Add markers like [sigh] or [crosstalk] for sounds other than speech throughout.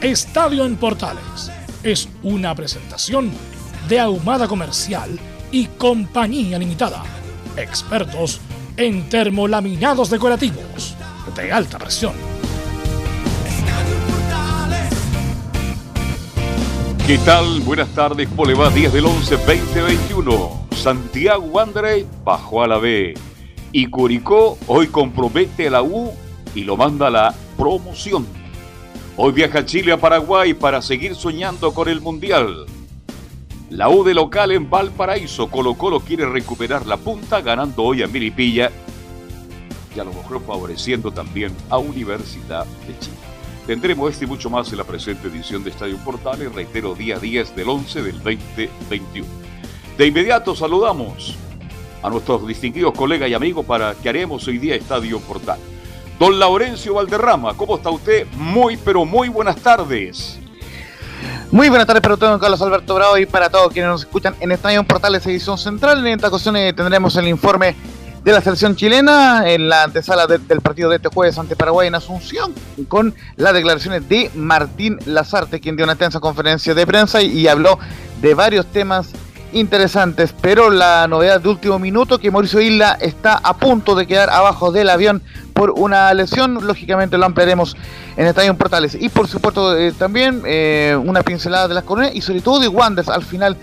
Estadio en Portales es una presentación de Ahumada Comercial y Compañía Limitada. Expertos en termolaminados decorativos de alta presión. ¿Qué tal? Buenas tardes, ¿cómo le va? 10 del 11, 2021. Santiago Wanderers bajó a la B. Y Curicó hoy compromete a la U y lo manda a la promoción. Hoy viaja Chile a Paraguay para seguir soñando con el Mundial. La U de local en Valparaíso, Colo Colo quiere recuperar la punta ganando hoy a Milipilla y a lo mejor favoreciendo también a Universidad de Chile. Tendremos este y mucho más en la presente edición de Estadio Portales, reitero, día 10 del 11 del 2021. De inmediato saludamos a nuestros distinguidos colegas y amigos para que haremos hoy día Estadio Portal. Don Laurencio Valderrama, ¿cómo está usted? Muy, pero muy buenas tardes. Muy buenas tardes para todos, don Carlos Alberto Bravo y para todos quienes nos escuchan en Estadio Portales Edición Central. En esta ocasión eh, tendremos el informe de la selección chilena en la antesala de, del partido de este jueves ante Paraguay en Asunción, con las declaraciones de Martín Lazarte, quien dio una extensa conferencia de prensa y, y habló de varios temas interesantes, pero la novedad de último minuto que Mauricio Isla está a punto de quedar abajo del avión por una lesión, lógicamente lo ampliaremos en Estadio Portales y por supuesto eh, también eh, una pincelada de las coronas y sobre todo de Wanders al final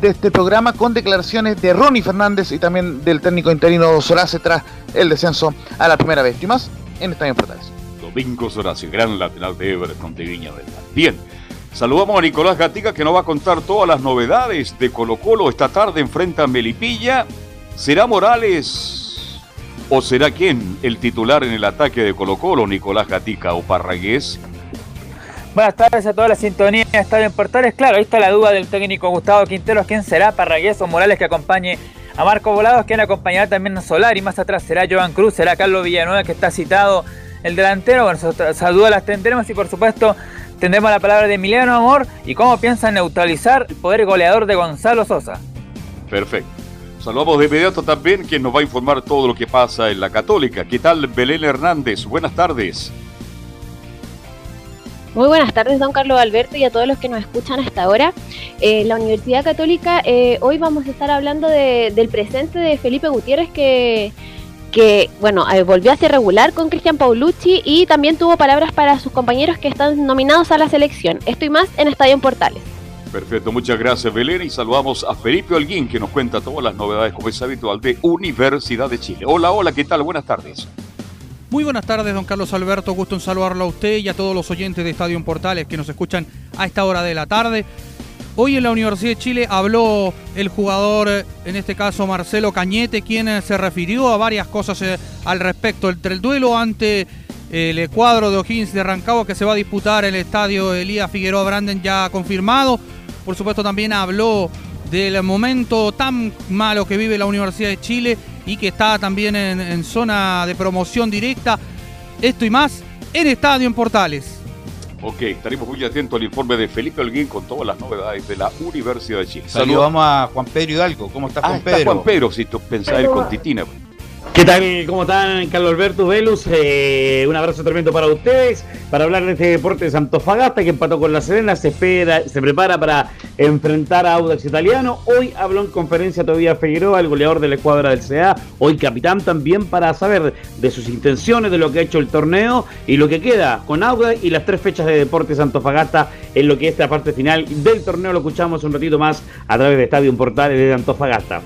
de este programa con declaraciones de Ronnie Fernández y también del técnico interino Sorace tras el descenso a la primera vez y más en Estadio Portales. Domingo Sorace, gran lateral de Everton de Viña del Mar. Bien, Saludamos a Nicolás Gatica que nos va a contar todas las novedades de Colo Colo esta tarde enfrenta a Melipilla. ¿Será Morales o será quién el titular en el ataque de Colo Colo, Nicolás Gatica o Parragués? Buenas tardes a toda la sintonía de Estadio en Portales. Claro, ahí está la duda del técnico Gustavo Quinteros. ¿Quién será Parragués o Morales que acompañe a Marco Volados? Quien acompañará también a Solar y más atrás será Joan Cruz, será Carlos Villanueva que está citado el delantero. Bueno, esas dudas las tendremos y por supuesto tendremos la palabra de Emiliano Amor y cómo piensa neutralizar el poder goleador de Gonzalo Sosa. Perfecto. Saludamos de inmediato también quien nos va a informar todo lo que pasa en la Católica. ¿Qué tal Belén Hernández? Buenas tardes. Muy buenas tardes, don Carlos Alberto, y a todos los que nos escuchan hasta ahora. Eh, la Universidad Católica, eh, hoy vamos a estar hablando de, del presente de Felipe Gutiérrez, que, que bueno, eh, volvió a ser regular con Cristian Paulucci y también tuvo palabras para sus compañeros que están nominados a la selección. Esto y más en Estadio Portales. Perfecto, muchas gracias Belén y saludamos a Felipe Holguín que nos cuenta todas las novedades como es habitual de Universidad de Chile. Hola, hola, ¿qué tal? Buenas tardes. Muy buenas tardes, don Carlos Alberto. Gusto en saludarlo a usted y a todos los oyentes de Estadio Portales que nos escuchan a esta hora de la tarde. Hoy en la Universidad de Chile habló el jugador, en este caso Marcelo Cañete, quien se refirió a varias cosas eh, al respecto. Entre el duelo ante el cuadro de O'Higgins de Rancagua que se va a disputar el estadio Elías Figueroa Branden ya confirmado. Por supuesto también habló del momento tan malo que vive la Universidad de Chile y que está también en, en, zona de promoción directa. Esto y más en Estadio en Portales. Ok, estaremos muy atentos al informe de Felipe Holguín con todas las novedades de la Universidad de Chile. Saludamos a Juan Pedro Hidalgo. ¿Cómo estás, ah, Juan está Pedro? Juan Pedro, si tú pensás ir con Titina. ¿Qué tal? ¿Cómo están? Carlos Alberto Velus, eh, un abrazo tremendo para ustedes, para hablar de este deporte de Santofagasta que empató con la Serena, se espera, se prepara para enfrentar a Audax Italiano. Hoy habló en conferencia todavía Figueroa, el goleador de la escuadra del CA, hoy capitán también para saber de sus intenciones, de lo que ha hecho el torneo y lo que queda con Audax y las tres fechas de deporte Santofagasta en lo que es esta parte final del torneo. Lo escuchamos un ratito más a través de Estadio Portales de Antofagasta.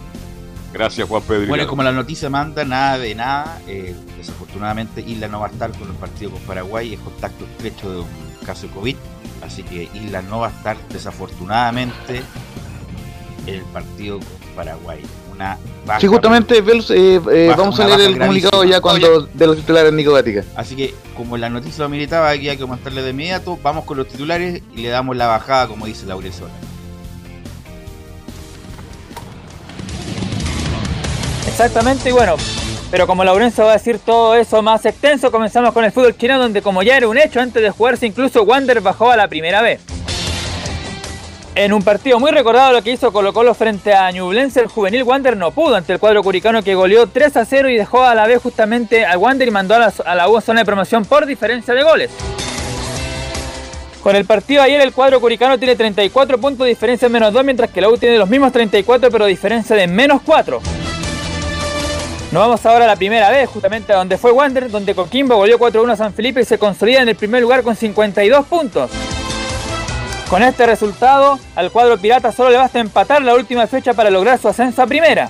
Gracias, Juan Pedro. Bueno, como la noticia manda, nada de nada. Eh, desafortunadamente, Isla no va a estar con el partido con Paraguay. Es contacto estrecho de un caso de COVID. Así que Isla no va a estar, desafortunadamente, en el partido con Paraguay. Una sí, justamente, eh, eh, vamos a leer el comunicado ya cuando de los titulares Nico Gatica. Así que, como la noticia lo militaba, aquí hay que mostrarle de inmediato. Vamos con los titulares y le damos la bajada, como dice Laurezola. Exactamente, y bueno, pero como Laurencio va a decir todo eso más extenso, comenzamos con el fútbol chino, donde como ya era un hecho antes de jugarse, incluso Wander bajó a la primera vez. En un partido muy recordado lo que hizo Colo Colo frente a Ñublense, el juvenil Wander no pudo ante el cuadro curicano que goleó 3 a 0 y dejó a la vez justamente al Wander y mandó a la, a la zona de promoción por diferencia de goles. Con el partido ayer el cuadro curicano tiene 34 puntos de diferencia en menos 2, mientras que la U tiene los mismos 34 pero diferencia de menos 4. Nos vamos ahora a la primera vez, justamente a donde fue Wander, donde Coquimbo goleó 4-1 a San Felipe y se consolida en el primer lugar con 52 puntos. Con este resultado, al cuadro pirata solo le basta empatar la última fecha para lograr su ascenso a primera.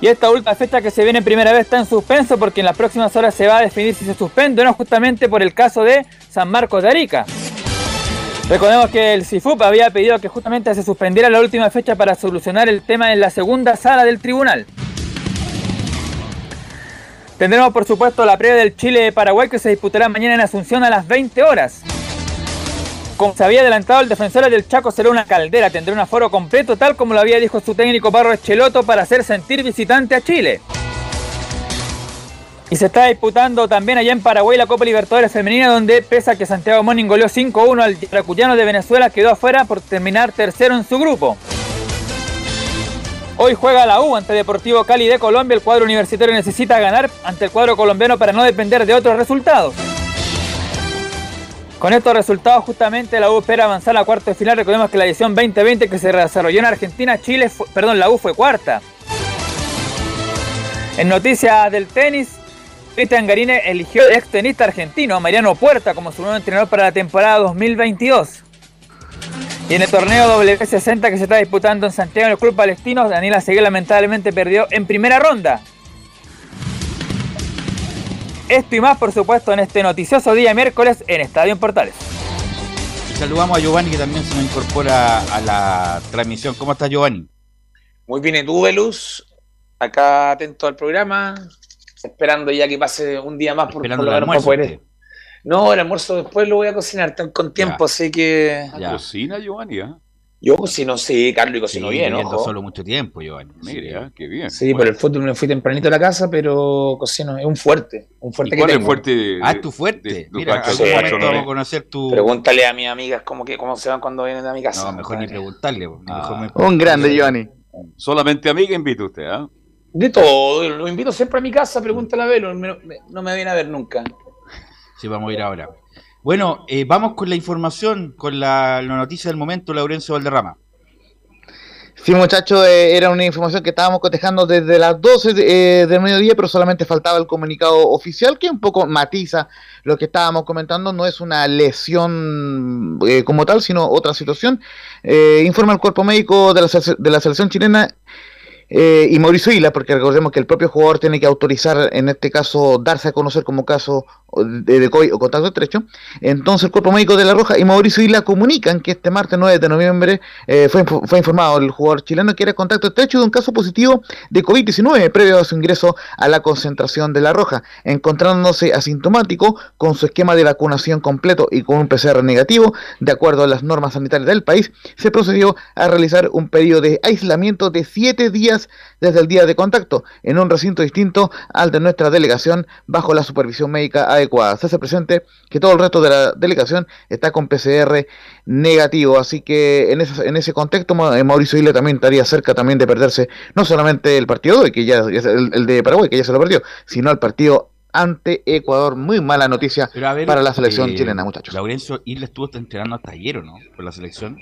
Y esta última fecha que se viene en primera vez está en suspenso porque en las próximas horas se va a definir si se suspende o no, justamente por el caso de San Marcos de Arica. Recordemos que el CIFUP había pedido que justamente se suspendiera la última fecha para solucionar el tema en la segunda sala del tribunal. Tendremos por supuesto la previa del Chile-Paraguay que se disputará mañana en Asunción a las 20 horas. Como se había adelantado, el defensor del Chaco será una caldera, tendrá un aforo completo tal como lo había dicho su técnico Barro Echeloto para hacer sentir visitante a Chile. Y se está disputando también allá en Paraguay la Copa Libertadores Femenina, donde pese a que Santiago Morning goleó 5-1 al Yaracuyano de Venezuela, quedó afuera por terminar tercero en su grupo. Hoy juega la U ante Deportivo Cali de Colombia. El cuadro universitario necesita ganar ante el cuadro colombiano para no depender de otros resultados. Con estos resultados, justamente la U espera avanzar a la cuarta de final. Recordemos que la edición 2020 que se desarrolló en Argentina, Chile, perdón, la U fue cuarta. En noticias del tenis, Cristian Garine eligió ex tenista argentino Mariano Puerta como su nuevo entrenador para la temporada 2022. Y en el torneo W60 que se está disputando en Santiago en el Club Palestino, Daniela Seguel lamentablemente perdió en primera ronda. Esto y más, por supuesto, en este noticioso día miércoles en Estadio en Portales. saludamos a Giovanni que también se nos incorpora a la transmisión. ¿Cómo estás, Giovanni? Muy bien, ¿y tú, Velus? Acá atento al programa, esperando ya que pase un día más por, por lo menos poder, no, el almuerzo después lo voy a cocinar con tiempo, así que. Ya. ¿Cocina, Giovanni? ¿eh? Yo cocino, sí, Carlos, y cocino sí, bien, ojo. solo mucho tiempo, Giovanni. Mira, qué bien. Sí, por el fútbol me fui tempranito a la casa, pero cocino, es un fuerte, un fuerte ¿Y cuál es fuerte? ah, tu fuerte. Mira, sí, vamos a conocer tu... Pregúntale a mis amigas cómo, que, cómo se van cuando vienen a mi casa. No, mejor ni preguntarle. Ah, Un grande, Giovanni. Solamente amiga invita usted, ¿ah? De todo, lo invito siempre a mi casa, pregúntale a Velo, no me viene a ver nunca. Sí, vamos a ir ahora. Bueno, eh, vamos con la información, con la, noticia del momento, Laurencio Valderrama. Sí, muchachos, eh, era una información que estábamos cotejando desde las 12 de, eh, del mediodía, pero solamente faltaba el comunicado oficial que un poco matiza lo que estábamos comentando. No es una lesión como tal, sino otra situación. informa el cuerpo médico de la selección chilena eh, y Mauricio Isla, porque recordemos que el propio jugador tiene que autorizar, en este caso, darse a conocer como caso de decoy o contacto estrecho. Entonces el cuerpo médico de La Roja y Mauricio Isla comunican que este martes 9 de noviembre eh, fue, fue informado el jugador chileno que era contacto estrecho de un caso positivo de COVID-19 previo a su ingreso a la concentración de La Roja, encontrándose asintomático con su esquema de vacunación completo y con un PCR negativo, de acuerdo a las normas sanitarias del país, se procedió a realizar un periodo de aislamiento de 7 días desde el día de contacto, en un recinto distinto al de nuestra delegación, bajo la supervisión médica adecuada. Se hace presente que todo el resto de la delegación está con PCR negativo, así que en ese, en ese contexto eh, Mauricio Isla también estaría cerca también de perderse no solamente el partido de hoy, que ya, el, el de Paraguay, que ya se lo perdió, sino el partido ante Ecuador. Muy mala noticia para la selección eh, chilena, muchachos. Laurencio Isla estuvo entrenando hasta ayer, ¿o no? Por la selección.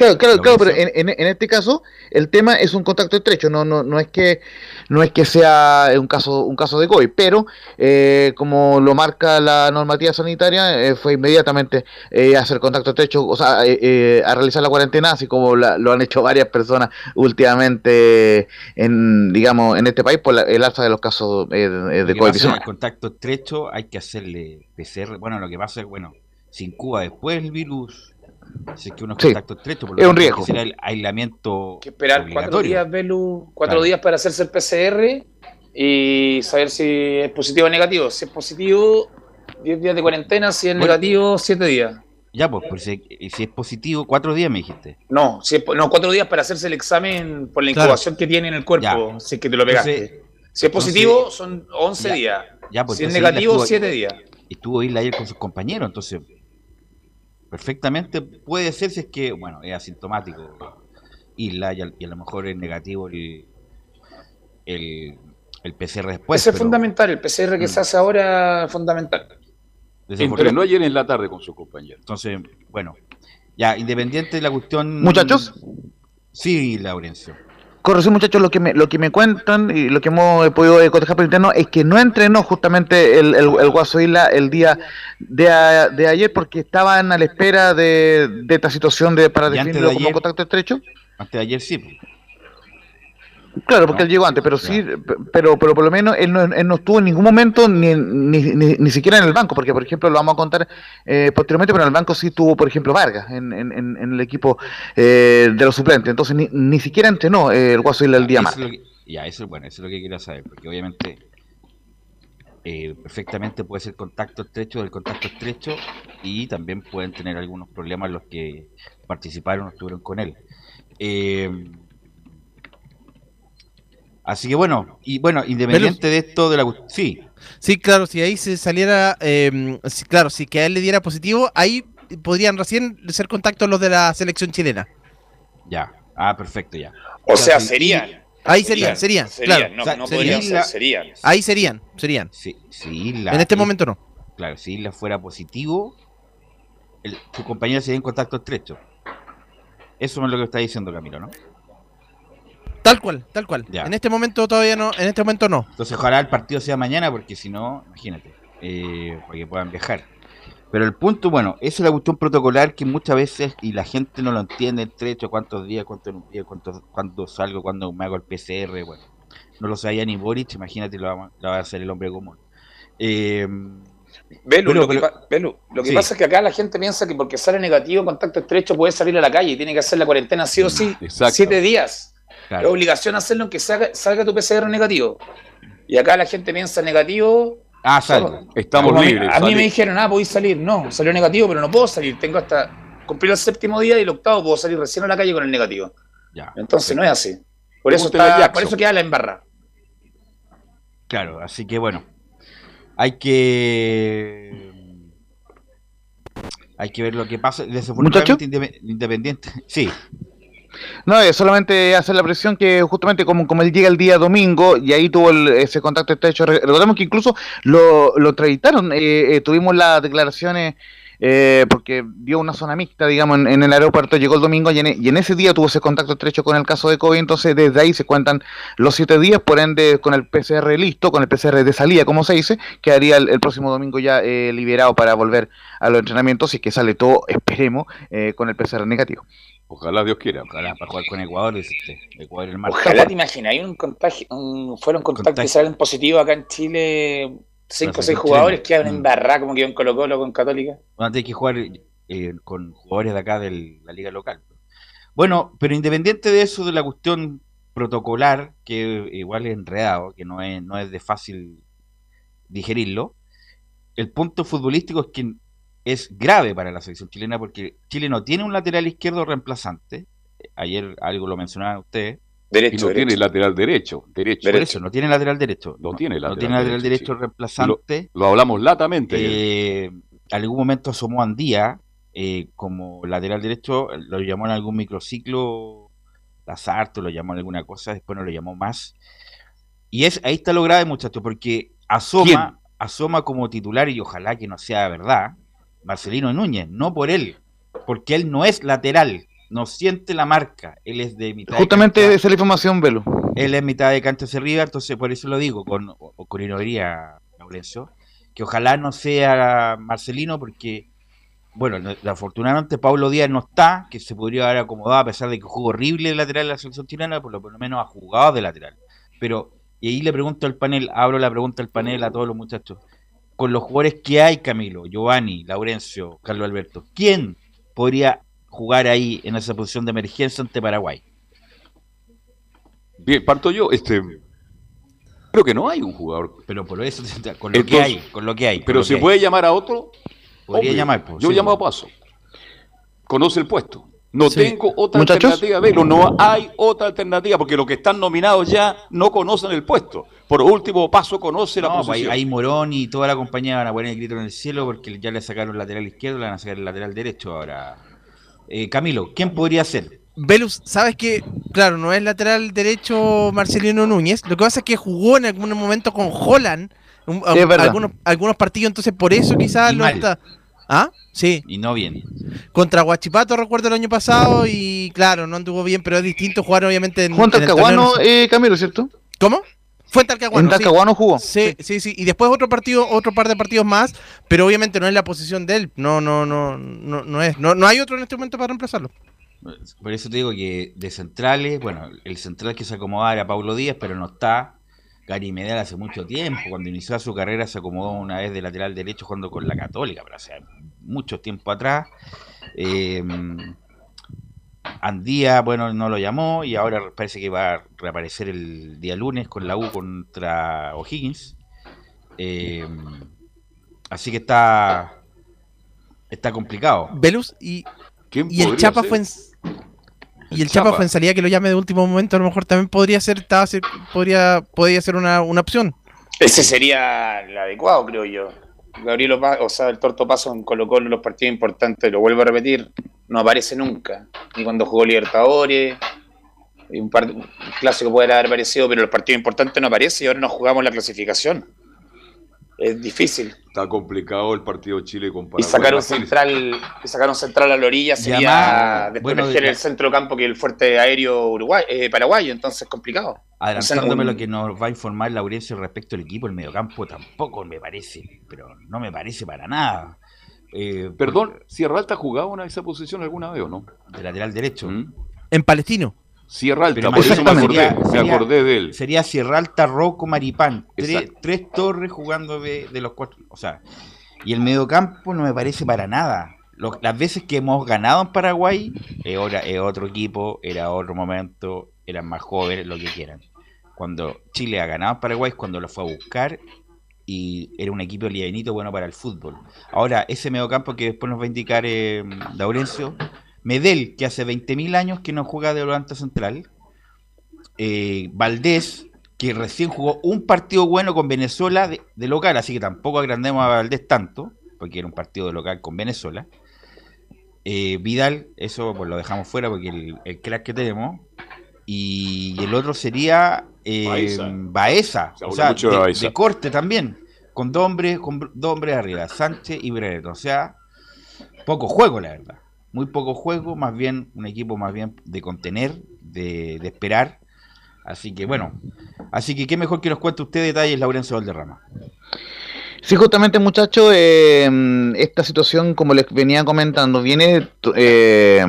Claro, claro, claro, pero en, en, este caso el tema es un contacto estrecho, no, no, no es que no es que sea un caso, un caso de COVID, pero eh, como lo marca la normativa sanitaria, eh, fue inmediatamente eh, hacer contacto estrecho, o sea, a realizar la cuarentena, así como lo han hecho varias personas últimamente en, digamos, en este país por el alza de los casos de COVID. El contacto estrecho hay que hacerle PCR, bueno, lo que pasa es, bueno, sin Cuba después el virus si es que uno es contacto estrecho, por lo es un riesgo. Será el aislamiento. que esperar cuatro días, Belu, cuatro días para hacerse el PCR y saber si es positivo o negativo. Si es positivo, 10 días de cuarentena, si es negativo, 7 días. Ya, pues, pues si, es positivo, cuatro días me dijiste. No, si no, cuatro días para hacerse el examen por la incubación que tiene en el cuerpo, si es que te lo pegaste. si es positivo, son 11 días. Ya, pues, si es negativo, 7 días. Estuvo Isla ayer con sus compañeros, entonces perfectamente puede ser si es que, bueno, es asintomático Isla y a, lo mejor es negativo el, el, el PCR después. Ese es fundamental, el PCR que mm. se hace ahora es fundamental. no ayer en la tarde con su compañero. Entonces, bueno, ya, independiente de la cuestión... Muchachos. Sí, Laurencio. Corrección, muchachos, lo que me, lo que me cuentan y lo que hemos podido eh, cotejar por interno es que no entrenó justamente el, el, el Guaso Isla el día de, de, ayer porque estaban a la espera de, de esta situación de para definirlo como contacto estrecho. Antes de ayer sí. Claro, porque él llegó antes, pero sí, pero, pero por lo menos él no, él no estuvo en ningún momento ni, ni, ni, siquiera en el banco, porque por ejemplo lo vamos a contar eh, posteriormente, pero en el banco sí tuvo, por ejemplo, Vargas en, en, en el equipo eh, de los suplentes, entonces ni, ni siquiera entrenó eh, el Guaso el día más. Ya, eso, bueno, eso es lo que quiero saber, porque obviamente eh, perfectamente puede ser contacto estrecho del contacto estrecho y también pueden tener algunos problemas los que participaron o estuvieron con él. Eh, Así que bueno, y bueno, independiente de esto de la sí. Sí, claro, si ahí se saliera, eh, claro, si que a él le diera positivo, ahí podrían recién ser contactos los de la selección chilena. Ya, ah, perfecto, ya. O sea, serían. Ahí serían, serían, claro. No, no podrían ser, serían. Ahí serían, serían. Sí, en este momento no. Claro, si Isla fuera positivo, el, su compañero sería en contacto estrecho. Eso es lo que está diciendo Camilo, ¿no? Tal cual, tal cual. En este momento todavía no, en este momento no. Entonces ojalá el partido sea mañana, porque si no, imagínate, eh, para que puedan viajar. Pero el punto, bueno, esa es la cuestión protocolar que muchas veces, y la gente no lo entiende, el trecho, cuántos días, cuánto en un día, cuánto, cuándo salgo, cuándo me hago el PCR, bueno. No lo sabía ni Boric, imagínate, lo va, a hacer el hombre común. Eh, Belu, lo, que, lo que pasa es que acá la gente piensa que porque sale negativo, contacto estrecho, puede salir a la calle y tiene que hacer la cuarentena sí o sí, siete días. Es obligación hacerlo aunque salga, salga tu PCR negativo. Y acá la gente piensa negativo. Ah, salgo. Estamos libres. A mí me dijeron, ah, podéis salir. No, salió negativo, pero no puedo salir. Tengo hasta cumplir el séptimo día y el octavo puedo salir recién a la calle con el negativo. Ya. Entonces no es así. Por eso, está, por eso queda la embarra. Claro, así que bueno. Hay que. Hay que ver lo que pasa. Desafortunadamente independiente. Sí. No, solamente hacer la presión que justamente como, como él llega el día domingo y ahí tuvo ese contacto estrecho. Recordemos que incluso lo, lo entrevistaron, eh, eh, tuvimos las declaraciones eh, porque dio una zona mixta, digamos, en, el aeropuerto, llegó el domingo y en, ese día tuvo ese contacto estrecho con el caso de COVID, entonces desde ahí se cuentan los siete días, por ende con el PCR listo, con el PCR de salida, como se dice, quedaría el, próximo domingo ya liberado para volver a los entrenamientos y que sale todo, esperemos, con el PCR negativo. Ojalá Dios quiera. Ojalá para jugar con Ecuador, Ecuador el Ojalá te imaginas, hay un contagio, un, fueron contactos que salen positivos acá en Chile, cinco o seis jugadores que hablan en mm. barra como que en Colo Colo con Católica. Bueno, hay que jugar eh, con jugadores de acá de la liga local. Bueno, pero independiente de eso, de la cuestión protocolar, que igual es enredado, que no es, no es de fácil digerirlo, el punto futbolístico es que es grave para la selección chilena porque Chile no tiene un lateral izquierdo reemplazante ayer algo lo mencionaban ustedes. Derecho, y no tiene lateral derecho, derecho. Por eso, no tiene lateral derecho. No, tiene lateral, no tiene lateral derecho, reemplazante. Lo, hablamos latamente. Eh, algún momento asomó Andía eh, como lateral derecho, lo llamó en algún microciclo, Lazarto lo llamó en alguna cosa, después no lo llamó más. Y es ahí está lo grave, muchachos, porque asoma, asoma como titular, y ojalá que no sea verdad, Marcelino Núñez, no por él, porque él no es lateral, no siente la marca, él es de mitad. Justamente esa es la información, Velo. Él es mitad de canto hacia arriba, entonces por eso lo digo, con, con Laurencio, que ojalá no sea Marcelino, porque, bueno, afortunadamente Pablo Díaz no está, que se podría haber acomodado a pesar de que jugó horrible el lateral de la selección chilena, por lo menos ha jugado de lateral. Pero, y ahí le pregunto al panel, abro la pregunta al panel a todos los muchachos, con los jugadores que hay, Camilo, Giovanni, Laurencio, Carlos Alberto, ¿quién podría jugar ahí en esa posición de emergencia ante Paraguay? Bien, parto yo. Este, creo que no hay un jugador. Pero por eso, [laughs] con lo que hay, con lo que hay. Pero se puede llamar a otro. Podría llamar. Pues, yo llamo a Paso. Conoce el puesto. No tengo otra alternativa, Velo, no hay otra alternativa, porque los que están nominados ya no conocen el puesto. Por último, Paso conoce la pues, posición. Ahí Morón y toda la compañía van a poner el grito en el cielo porque ya le sacaron el lateral izquierdo, le van a sacar el lateral derecho ahora. Eh, Camilo, ¿quién podría ser? Velus, ¿sabes que Claro, no es lateral derecho Marcelino Núñez. Lo que pasa es que jugó en algún momento con Holland. algunos, algunos partidos, entonces por eso quizás no está. ¿Ah? Sí. Y no bien. Contra Guachipato recuerdo el año pasado y claro, no anduvo bien, pero es distinto jugar obviamente en. Juan Talcahuano, eh, Camilo, ¿cierto? ¿Cómo? Fue en Talcahuano. En Talcahuano jugó. Sí, sí, sí, Y después otro partido, otro par de partidos más, pero obviamente no es la posición de él. No, no, no, no, no es. No, no hay otro en este momento para reemplazarlo. Por eso te digo que de centrales, bueno, el central que se acomodaba era Pablo Díaz, pero no está. Gary Medel hace mucho tiempo, cuando inició su carrera se acomodó una vez de lateral derecho jugando con la Católica, pero hace mucho tiempo atrás. Eh, Andía, bueno, no lo llamó y ahora parece que va a reaparecer el día lunes con la U contra O'Higgins. Eh, así que está está complicado. Velus y, y el Chapa fue en, y el Chapa, fue en salida que lo llame de último momento, a lo mejor también podría ser, podría, podría ser una, opción. Ese sería el adecuado, creo yo. Gabriel o sea, el Torto Paso en Colo Colo los partidos importantes, lo vuelvo a repetir, no aparece nunca. Ni cuando jugó Libertadores, un, par, clásico puede haber aparecido, pero los partidos importantes no aparece y ahora no jugamos la clasificación es difícil. Está complicado el partido Chile con Paraguay. Y sacar un central, y sacar un central a la orilla sería después el centro campo que el fuerte aéreo Uruguay, eh, paraguayo, entonces es complicado. Adelantándome lo que nos va a informar Laurencio respecto al equipo, el mediocampo tampoco me parece, pero no me parece para nada. Eh, Perdón, ¿Sierra Alta ha jugado en esa posición alguna vez o no? De lateral derecho. ¿Mm? En Palestino. Sierra Alta, por eso me acordé, de él. Sería Sierra Alta, Rocco, Maripán. Tres, torres jugando de, los cuatro. O sea, y el mediocampo no me parece para nada. las veces que hemos ganado en Paraguay, era, otro equipo, era otro momento, eran más jóvenes, lo que quieran. Cuando Chile ha ganado en Paraguay es cuando lo fue a buscar y era un equipo livianito bueno para el fútbol. Ahora, ese mediocampo que después nos va a indicar eh, Laurencio Medel, que hace 20.000 años que no juega de volante central. Eh, Valdés, que recién jugó un partido bueno con Venezuela de, local, así que tampoco agrandemos a Valdés tanto, porque era un partido de local con Venezuela. Eh, Vidal, eso pues lo dejamos fuera porque el, el crack que tenemos. Y el otro sería eh, Baeza, o sea, de, corte también, con dos hombres, con dos hombres arriba, Sánchez y Brenet. O sea, poco juego, la verdad muy poco juego, más bien un equipo más bien de contener, de, esperar. Así que bueno, así que qué mejor que nos cuente usted detalles, Laurencio Valderrama. Sí, justamente muchachos, eh, esta situación, como les venía comentando, viene eh,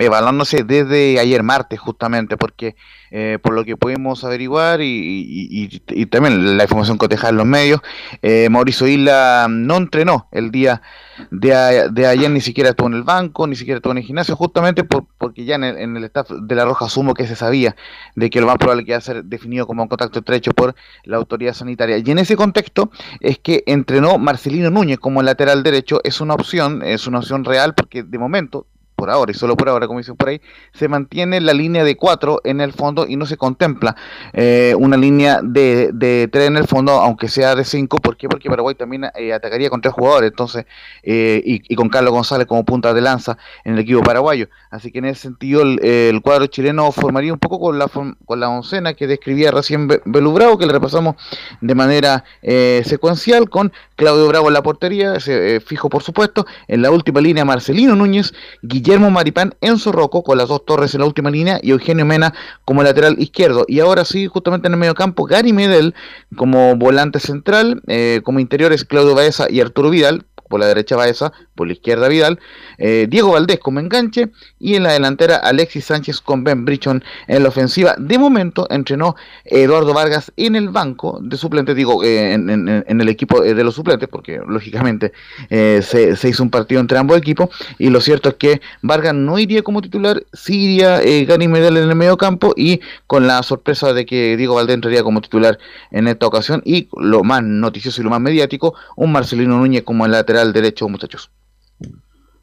evaluándose desde ayer martes, justamente, porque eh, por lo que pudimos averiguar y, y, también la información cotejada en los medios, eh, Mauricio Isla no entrenó el día de, de, ayer, ni siquiera estuvo en el banco, ni siquiera estuvo en el gimnasio, justamente porque ya en el, en el, staff de la Roja asumo que se sabía de que lo más probable que iba a ser definido como un contacto estrecho por la autoridad sanitaria. Y en ese contexto es que entrenó Marcelino Núñez como lateral derecho, es una opción, es una opción real porque de momento por ahora y solo por ahora, como dicen por ahí, se mantiene la línea de 4 en el fondo y no se contempla eh, una línea de, de 3 en el fondo, aunque sea de 5. ¿Por qué? Porque Paraguay también eh, atacaría con tres jugadores, entonces, eh, y, con Carlos González como punta de lanza en el equipo paraguayo. Así que en ese sentido, el, cuadro chileno formaría un poco con la, con la oncena que describía recién Belu Bravo, que le repasamos de manera secuencial, con Claudio Bravo en la portería, fijo por supuesto, en la última línea Marcelino Núñez, Guillermo Guillermo Maripán, Enzo Rocco con las dos torres en la última línea y Eugenio Mena como lateral izquierdo. Y ahora sí, justamente en el medio campo, Gary Medel como volante central, eh, como interiores Claudio Baeza y Arturo Vidal, por la derecha Baeza, por la izquierda Vidal, eh, Diego Valdés como enganche y en la delantera Alexis Sánchez con Ben Brichon en la ofensiva. De momento entrenó Eduardo Vargas en el banco de suplentes, digo, eh, en, el equipo eh, de los suplentes, porque lógicamente se, hizo un partido entre ambos equipos y lo cierto es que Vargas no iría como titular, sí iría Gary Medel en el medio campo y con la sorpresa de que Diego Valdés entraría como titular en esta ocasión y lo más noticioso y lo más mediático, un Marcelino Núñez como el lateral derecho, muchachos.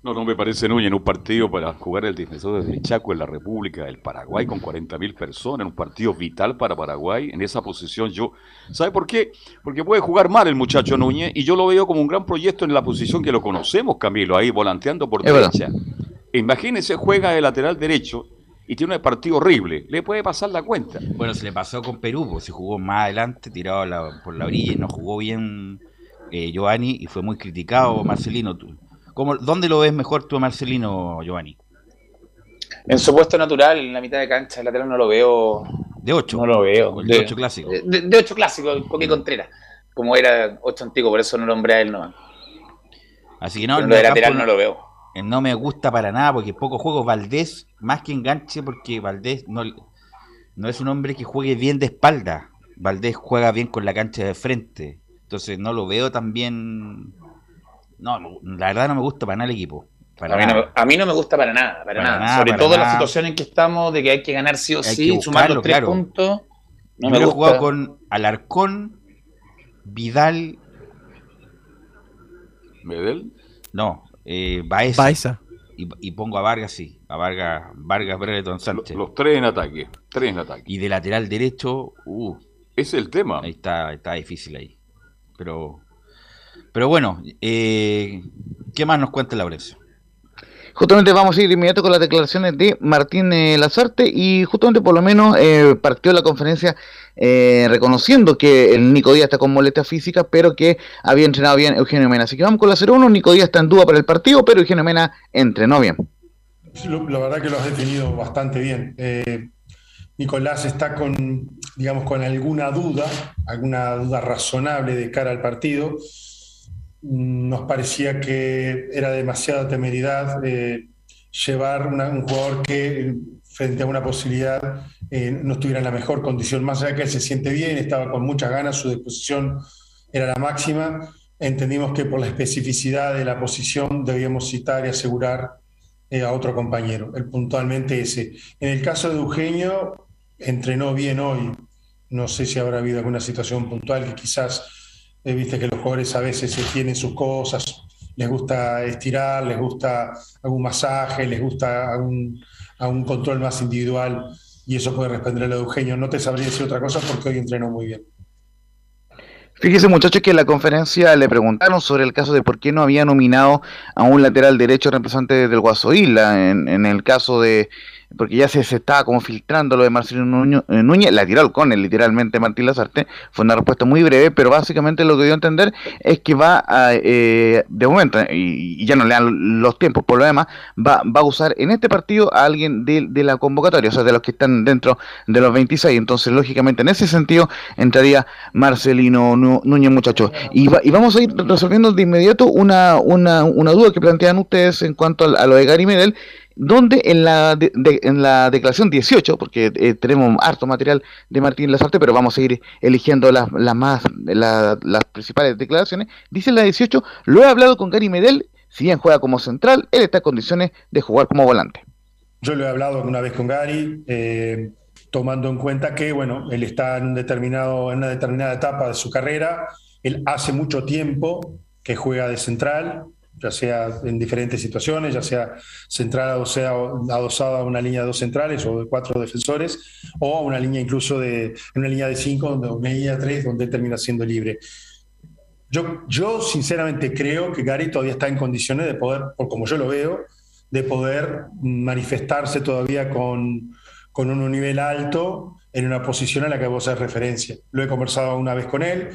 No, no me parece Núñez en un partido para jugar el defensor de Chaco en la República del Paraguay con 40.000 personas, en un partido vital para Paraguay, en esa posición yo... ¿Sabe por qué? Porque puede jugar mal el muchacho Núñez y yo lo veo como un gran proyecto en la posición que lo conocemos, Camilo, ahí volanteando por derecha. Imagínese, juega de lateral derecho y tiene un partido horrible, le puede pasar la cuenta. Bueno, se le pasó con Perú, pues se jugó más adelante, tirado por la orilla y no jugó bien eh, Giovanni y fue muy criticado Marcelino. ¿Cómo, ¿Dónde lo ves mejor tú, Marcelino, Giovanni? En su puesto natural, en la mitad de cancha, el lateral no lo veo. De 8. No lo veo. De 8 clásico. De 8 clásico, Coque Contreras. Como era 8 antiguo, por eso no lo nombré a él no. Así que no, el lateral no lo veo. No me gusta para nada porque poco juego Valdés, más que enganche, porque Valdés no, no es un hombre que juegue bien de espalda. Valdés juega bien con la cancha de frente. Entonces no lo veo tan bien no, la verdad no me gusta para nada el equipo. a, mí no, me gusta para nada, para, nada. Sobre todo la situación en que estamos, de que hay que ganar sí o sí, sumar los tres puntos. No me he jugado con Alarcón, Vidal. ¿Medel? No, eh, Baeza. Y, pongo a Vargas, sí. A Vargas, Vargas Brereton Sánchez. Los, tres en ataque. Tres en ataque. Y de lateral derecho, uh. Es el tema. Ahí está, está difícil ahí. Pero pero bueno, eh, ¿qué más nos cuenta Laurencio? Justamente vamos a ir inmediato con las declaraciones de Martín eh, Lazarte y justamente por lo menos eh, partió la conferencia reconociendo que el Nico Díaz está con molestia física, pero que había entrenado bien Eugenio Mena. Así que vamos con la 0-1, Nico Díaz está en duda para el partido, pero Eugenio Mena entrenó bien. La verdad que lo has definido bastante bien. Nicolás está con, digamos, con alguna duda, alguna duda razonable de cara al partido nos parecía que era demasiada temeridad eh, llevar un jugador que frente a una posibilidad eh, no estuviera en la mejor condición. Más allá que él se siente bien, estaba con muchas ganas, su disposición era la máxima, entendimos que por la especificidad de la posición debíamos citar y asegurar eh, a otro compañero, el puntualmente ese. En el caso de Eugenio, entrenó bien hoy. No sé si habrá habido alguna situación puntual que quizás viste que los jugadores a veces tienen sus cosas, les gusta estirar, les gusta algún masaje, les gusta algún, algún control más individual y eso puede responder a lo Eugenio. No te sabría decir otra cosa porque hoy entrenó muy bien. Fíjese muchachos que en la conferencia le preguntaron sobre el caso de por qué no había nominado a un lateral derecho representante del Guasoíla en, en el caso de porque ya se, se estaba como filtrando lo de Marcelino eh, Núñez, la tiró con él literalmente Martín Lazarte, fue una respuesta muy breve, pero básicamente lo que dio a entender es que va a, eh, de momento, y, ya no le dan los tiempos por lo demás, va, va a usar en este partido a alguien de, de, la convocatoria, o sea, de los que están dentro de los 26, entonces lógicamente en ese sentido entraría Marcelino Núñez, muchachos. Y, vamos a ir resolviendo de inmediato una, una, una duda que plantean ustedes en cuanto a, a lo de Gary Medel, donde en la, en la declaración 18, porque eh, tenemos harto material de Martín Lazarte, pero vamos a ir eligiendo las, más, las principales declaraciones, dice en la 18, lo he hablado con Gary Medel, si bien juega como central, él está en condiciones de jugar como volante. Yo lo he hablado una vez con Gary, eh, tomando en cuenta que, bueno, él está en, un determinado, en una determinada etapa de su carrera, él hace mucho tiempo que juega de central, ya sea en diferentes situaciones, ya sea centrada o sea adosada a una línea de dos centrales o de cuatro defensores, o a una línea incluso de una línea de cinco, donde, una línea de tres, donde termina siendo libre. Yo, yo sinceramente creo que Gary todavía está en condiciones de poder, por como yo lo veo, de poder manifestarse todavía con, con un nivel alto en una posición a la que vos haces referencia. Lo he conversado una vez con él,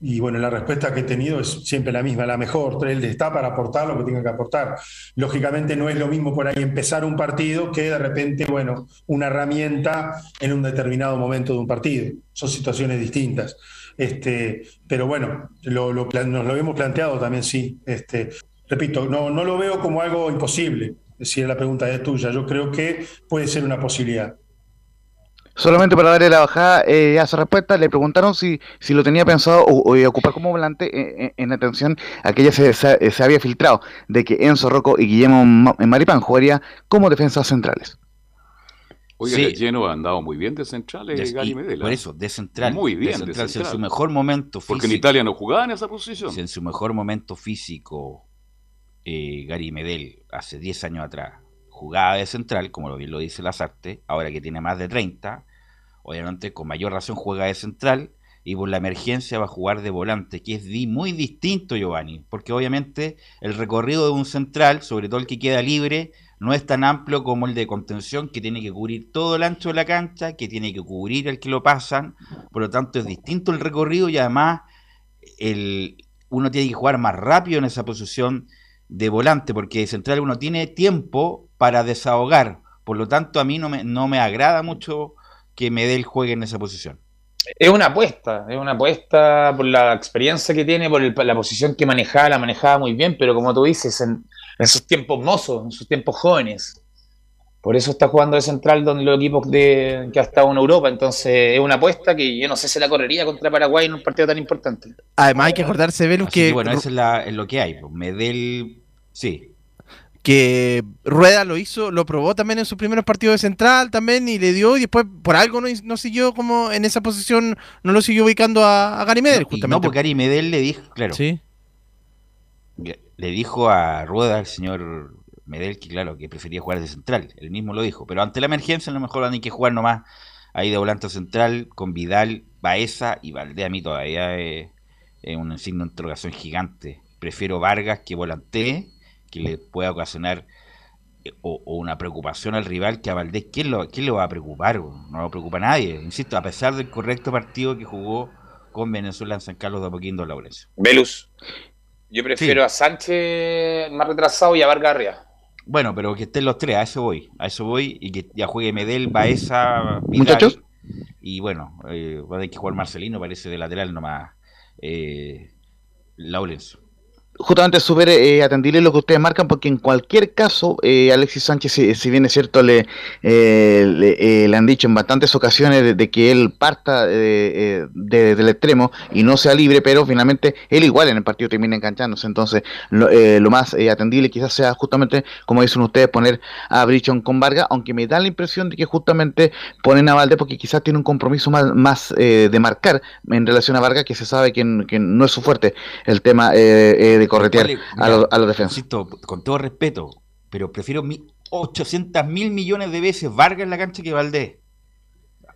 y bueno, la respuesta que he tenido es siempre la misma, la mejor. Él está para aportar lo que tenga que aportar. Lógicamente no es lo mismo por ahí empezar un partido que de repente, bueno, una herramienta en un determinado momento de un partido. Son situaciones distintas. Este, pero bueno, lo, nos lo habíamos planteado también, sí. Este, repito, no, no lo veo como algo imposible. Si la pregunta es tuya, yo creo que puede ser una posibilidad. Solamente para darle la bajada eh, a esa respuesta, le preguntaron si, si lo tenía pensado o, ocupar como volante eh, eh, en, atención a que ya se, había filtrado de que Enzo Rocco y Guillermo Maripán jugaría como defensas centrales. Oye, sí. lleno han andado muy bien de centrales, Gary Por eso, de central. Muy bien, de central, en su mejor momento físico. Porque en Italia no jugaba en esa posición. Si en su mejor momento físico, Gary Medel, hace 10 años atrás, jugaba de central, como lo bien lo dice Lazarte, ahora que tiene más de 30, obviamente con mayor razón juega de central y por la emergencia va a jugar de volante, que es muy distinto, Giovanni, porque obviamente el recorrido de un central, sobre todo el que queda libre, no es tan amplio como el de contención, que tiene que cubrir todo el ancho de la cancha, que tiene que cubrir el que lo pasan, por lo tanto es distinto el recorrido y además el, uno tiene que jugar más rápido en esa posición de volante, porque de central uno tiene tiempo para desahogar, por lo tanto a mí no me, no me agrada mucho que Medel juegue en esa posición. Es una apuesta, es una apuesta por la experiencia que tiene, por la posición que manejaba, la manejaba muy bien, pero como tú dices, en, sus tiempos mozos, en sus tiempos jóvenes. Por eso está jugando de central donde los equipos de, que ha estado en Europa. Entonces es una apuesta que yo no sé si la correría contra Paraguay en un partido tan importante. Además hay que acordarse, Velus, que... Bueno, eso es, lo que hay. Medel, sí, que Rueda lo hizo, lo probó también en sus primeros partidos de central también y le dio y después por algo no, siguió como en esa posición, no lo siguió ubicando a, Gary Medel justamente. No, porque Gary Medel le dijo, claro. Sí. Le dijo a Rueda, el señor Medel, que claro, que prefería jugar de central, él mismo lo dijo, pero ante la emergencia a lo mejor hay que jugar nomás ahí de volante central con Vidal, Baeza y Valdés a mí todavía es, un signo de interrogación gigante. Prefiero Vargas que volantee que le pueda ocasionar eh, o, una preocupación al rival que a Valdés, ¿quién lo, quién lo va a preocupar? No lo preocupa nadie. Insisto, a pesar del correcto partido que jugó con Venezuela en San Carlos de Apoquindo Laurencio. Velus. Yo prefiero a Sánchez más retrasado y a Vargas arriba. Bueno, pero que estén los tres, a eso voy. A eso voy y que ya juegue Medel, Baeza, Muchachos. Y bueno, eh, va a tener que jugar Marcelino, parece de lateral nomás. Eh, Laurencio justamente súper eh, atendible lo que ustedes marcan, porque en cualquier caso, eh, Alexis Sánchez, si, bien es cierto, le, eh, le, eh, han dicho en bastantes ocasiones de, que él parta del extremo y no sea libre, pero finalmente él igual en el partido termina enganchándose. Entonces, lo, lo más atendible quizás sea justamente, como dicen ustedes, poner a Brichon con Vargas, aunque me da la impresión de que justamente ponen a Valde porque quizás tiene un compromiso más, más de marcar en relación a Vargas, que se sabe que, que no es su fuerte el tema de corretear a, los, a defensas. con todo respeto, pero prefiero 800 mil millones de veces Vargas en la cancha que Valdés.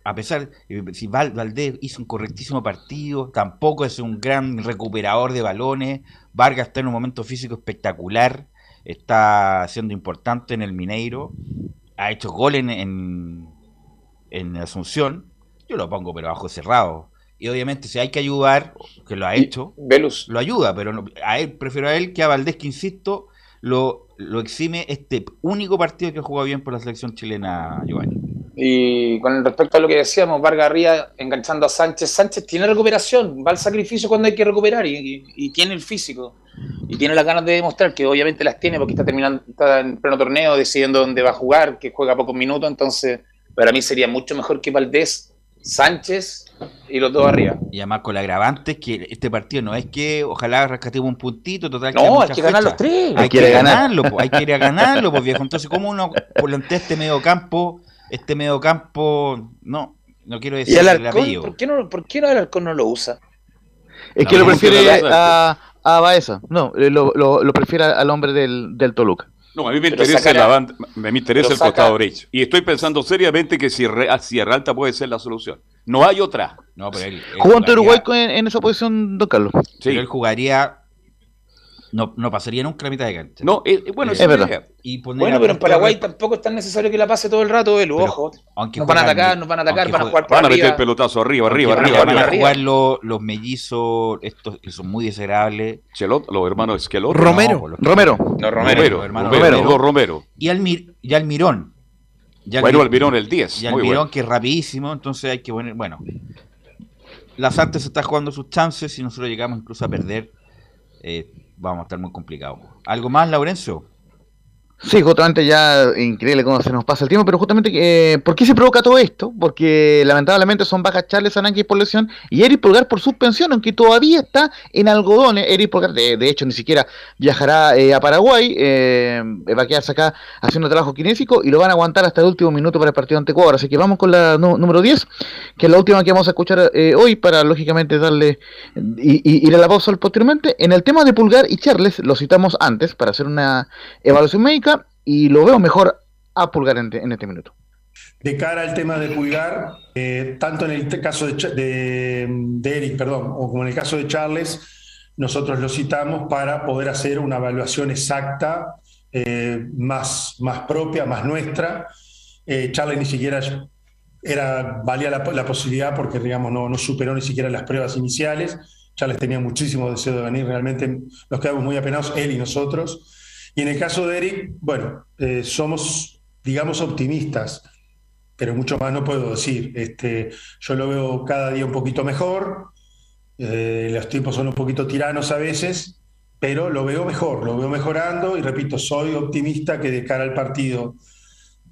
A pesar, eh, si Valdés hizo un correctísimo partido, tampoco es un gran recuperador de balones. Vargas está en un momento físico espectacular, está siendo importante en el Mineiro, ha hecho gol en, en, en Asunción. Yo lo pongo, pero bajo cerrado. Y obviamente si hay que ayudar, que lo ha hecho, Velus. lo ayuda, pero a él prefiero a él que a Valdés, que insisto, lo, lo exime este único partido que ha jugado bien por la selección chilena, Giovanni. Y con respecto a lo que decíamos, Vargas Ría enganchando a Sánchez, Sánchez tiene recuperación, va al sacrificio cuando hay que recuperar y, tiene el físico y tiene las ganas de demostrar que obviamente las tiene porque está terminando, está en pleno torneo, decidiendo dónde va a jugar, que juega pocos minutos, entonces para mí sería mucho mejor que Valdés, Sánchez y los dos arriba. Y además con la agravante que este partido no es que ojalá rescatemos un puntito, total. No, hay que ganar los tres. Hay, que ganarlo, hay que ir a ganarlo, pues viejo. Entonces, ¿cómo uno plantea este medio campo? Este medio campo, no, no quiero decir ¿Y el, ¿por qué no, por qué no el Alarcón no lo usa? Es que lo prefiere a, a Baeza. No, eh, lo, lo, prefiere al hombre del, del Toluca. No, a mí me interesa, la banda, me, interesa el costado derecho. Y estoy pensando seriamente que Sierra, Alta puede ser la solución. No hay otra. No, pero él, Jugó ante Uruguay en, esa posición, don Carlos. Sí. Pero él jugaría no, no pasaría nunca la mitad de cancha. No, eh, bueno, es verdad. bueno, pero en Paraguay tampoco es tan necesario que la pase todo el rato, el ojo. Aunque nos van a atacar, nos van a atacar, van a jugar Van a meter el pelotazo arriba, arriba, arriba. Van a jugar los, los mellizos, estos que son muy desagradables. Chelot, los hermanos Esquelot. Romero. Romero. No, Romero. Romero. Romero. Romero. Y Almir, y Almirón. Ya bueno, Almirón el 10. Y Almirón que es rapidísimo, entonces hay que poner, bueno. Las artes está jugando sus chances y nosotros llegamos incluso a perder. Eh, vamos a estar muy complicados. ¿Algo más, Laurencio? Sí, justamente ya increíble cómo se nos pasa el tiempo, pero justamente, eh, ¿por qué se provoca todo esto? Porque lamentablemente son bajas Charles Aranqui por lesión y Eric Pulgar por suspensión, aunque todavía está en algodones. Eric Pulgar, de, hecho, ni siquiera viajará eh, a Paraguay, eh, va a quedarse acá haciendo trabajo kinésico y lo van a aguantar hasta el último minuto para el partido ante Ecuador. Así que vamos con la número 10, que es la última que vamos a escuchar eh, hoy para, lógicamente, darle y, ir a la pausa posteriormente. En el tema de Pulgar y Charles, lo citamos antes para hacer una evaluación médica y lo veo mejor a Pulgar en, este minuto. De cara al tema de Pulgar, eh, tanto en el caso de, Eric, perdón, o como en el caso de Charles, nosotros lo citamos para poder hacer una evaluación exacta, eh, más, más propia, más nuestra. Eh, Charles ni siquiera era, valía la, posibilidad porque digamos, no, no superó ni siquiera las pruebas iniciales. Charles tenía muchísimo deseo de venir, realmente nos quedamos muy apenados, él y nosotros. Y en el caso de Eric, bueno, eh, somos, digamos, optimistas, pero mucho más no puedo decir. Este, yo lo veo cada día un poquito mejor, eh, los tiempos son un poquito tiranos a veces, pero lo veo mejor, lo veo mejorando y repito, soy optimista que de cara al partido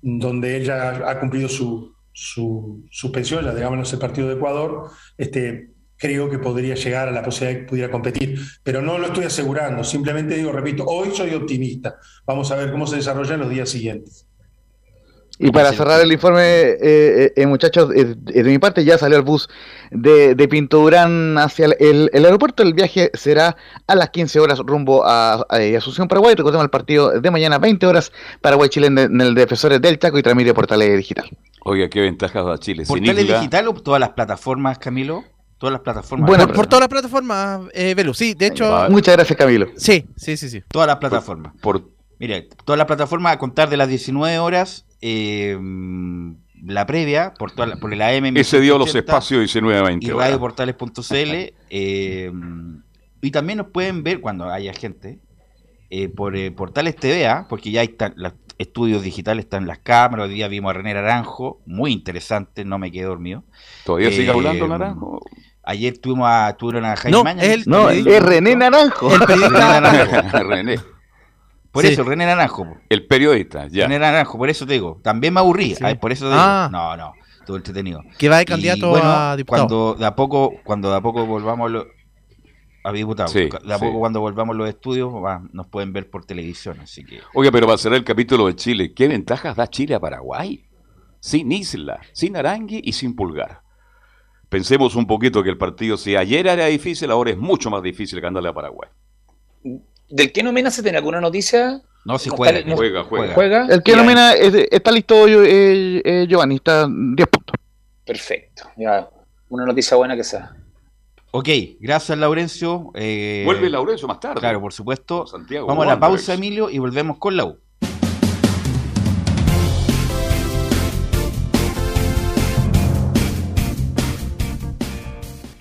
donde él ya ha cumplido su, su suspensión, ya digamos el partido de Ecuador, este, creo que podría llegar a la posibilidad de que pudiera competir. Pero no lo estoy asegurando, simplemente digo, repito, hoy soy optimista. Vamos a ver cómo se desarrolla en los días siguientes. Y para cerrar el informe, eh, eh, eh muchachos, eh, de mi parte ya salió el bus de, de Pinto Durán hacia el, aeropuerto. El viaje será a las 15 horas rumbo a, Asunción, Paraguay. Recordemos el partido de mañana, 20 horas, Paraguay-Chile en, el Defensores del Chaco y transmite Portales Digital. Oiga, qué ventajas da Chile. ¿Portales Digital o todas las plataformas, Camilo? Todas las plataformas. Bueno, por, todas las plataformas, eh, Velu, sí, de hecho. Muchas gracias, Camilo. Sí, sí, sí, sí. Todas las plataformas. Por, Mire, todas las plataformas a contar de las 19 horas, eh, la previa, por, toda por el AM. Ese dio los espacios 19 a 20. Y radioportales.cl. [laughs] Eh, y también nos pueden ver cuando haya gente eh, por eh, portales TVA, porque ya están los estudios digitales, están las cámaras. Hoy día vimos a René Naranjo, muy interesante, no me quedé dormido. ¿Todavía sigue hablando Naranjo? Ayer tuvimos a, tuvieron a Jaime no, no, es René Naranjo. El [laughs] periodista. [laughs] René. Por eso, René Naranjo. El periodista, ya. René Naranjo, por eso te digo. También me aburrí, por eso te digo. Ah. No, no, todo entretenido. Que va de candidato a diputado. Cuando de a poco, cuando de a poco volvamos a, a diputado, de a poco cuando volvamos los estudios, nos pueden ver por televisión, así que. Oye, pero va a cerrar el capítulo de Chile. ¿Qué ventajas da Chile a Paraguay? Sin Isla, sin Arangui y sin Pulgar. Pensemos un poquito que el partido, si ayer era difícil, ahora es mucho más difícil que andarle a Paraguay. ¿Del que nomina se tiene alguna noticia? No, si juega, juega, juega, El que nomina está listo eh, eh, Giovanni, está 10 puntos. Perfecto, ya, una noticia buena que sea. Ok, gracias Laurencio. Eh, Vuelve Laurencio más tarde. Claro, por supuesto. Vamos a la pausa, Emilio, y volvemos con Lau.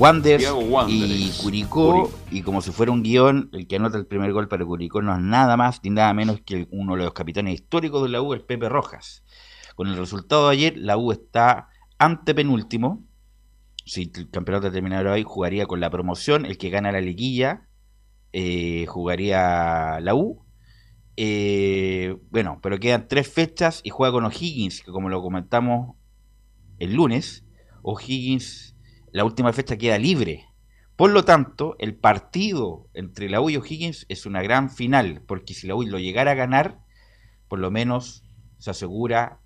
Wander y Curicó, y como si fuera un guion, el que anota el primer gol para Curicó no es nada más ni nada menos que uno de los capitanes históricos de la U, el Pepe Rojas. Con el resultado de ayer, la U está antepenúltimo. Si el campeonato terminara hoy, jugaría con la promoción. El que gana la liguilla eh, jugaría la U. Eh, bueno, pero quedan tres fechas y juega con O'Higgins, que como lo comentamos el lunes, O'Higgins la última fecha queda libre. Por lo tanto, el partido entre la U y O'Higgins es una gran final, porque si la U lo llegara a ganar, por lo menos se asegura...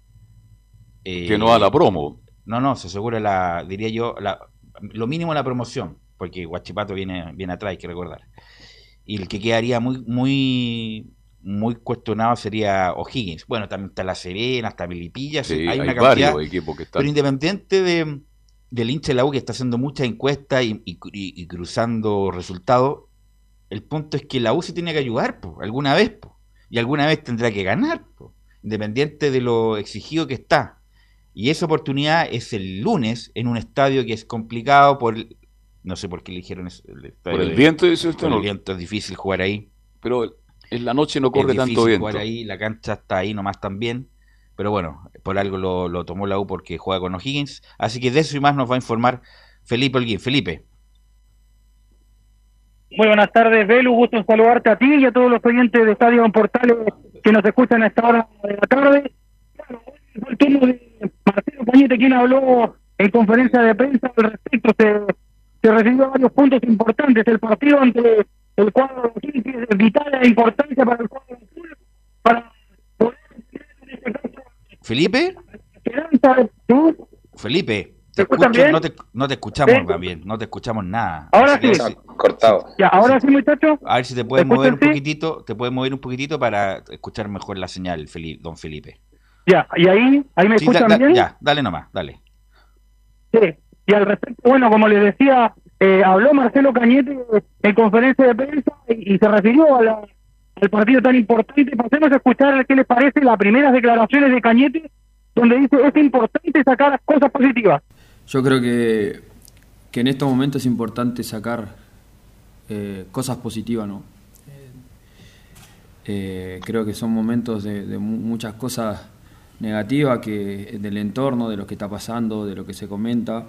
Eh, que no a la promo. No, no, se asegura la, diría yo, la, lo mínimo la promoción, porque Guachipato viene, viene atrás, hay que recordar. Y el que quedaría muy, muy, muy cuestionado sería O'Higgins. Bueno, también está La Serena, está Milipilla, hay, una cantidad. Equipos que están... Pero independiente de, del hincha de la U que está haciendo muchas encuestas y, cruzando resultados, el punto es que la U se tiene que ayudar, alguna vez, y alguna vez tendrá que ganar, independiente de lo exigido que está. Y esa oportunidad es el lunes en un estadio que es complicado por, no sé por qué eligieron el estadio. Por el viento, dice usted. Por el viento es difícil jugar ahí. Pero en la noche no corre tanto viento. jugar ahí, la cancha está ahí nomás también. Pero bueno, por algo lo, tomó la U porque juega con O'Higgins. Así que de eso y más nos va a informar Felipe Holguín. Felipe. Muy buenas tardes, Belu. Gusto en saludarte a ti y a todos los oyentes de Estadio Portales que nos escuchan a esta hora de la tarde. fue el turno de Marcelo Pañete, quien habló en conferencia de prensa al respecto. Se, se recibió varios puntos importantes. El partido ante el cuadro de es vital e importancia para el cuadro de para ¿Felipe? Felipe, te no, te, no te escuchamos bien, no te escuchamos nada. Ahora sí. Cortado. Ya, ahora sí, muchacho. A ver si te puedes mover un poquitito, te puedes mover un poquitito para escuchar mejor la señal, Felipe, don Felipe. Ya, y ahí, ahí me escuchan bien. Ya, dale nomás, dale. Sí, y al respecto, bueno, como les decía, eh, habló Marcelo Cañete en conferencia de prensa y se refirió a la el partido tan importante. Pasemos a escuchar qué les parece las primeras declaraciones de Cañete, donde dice es importante sacar cosas positivas. Yo creo que, que en estos momentos es importante sacar eh, cosas positivas, ¿no? Eh, creo que son momentos de, muchas cosas negativas que del entorno, de lo que está pasando, de lo que se comenta.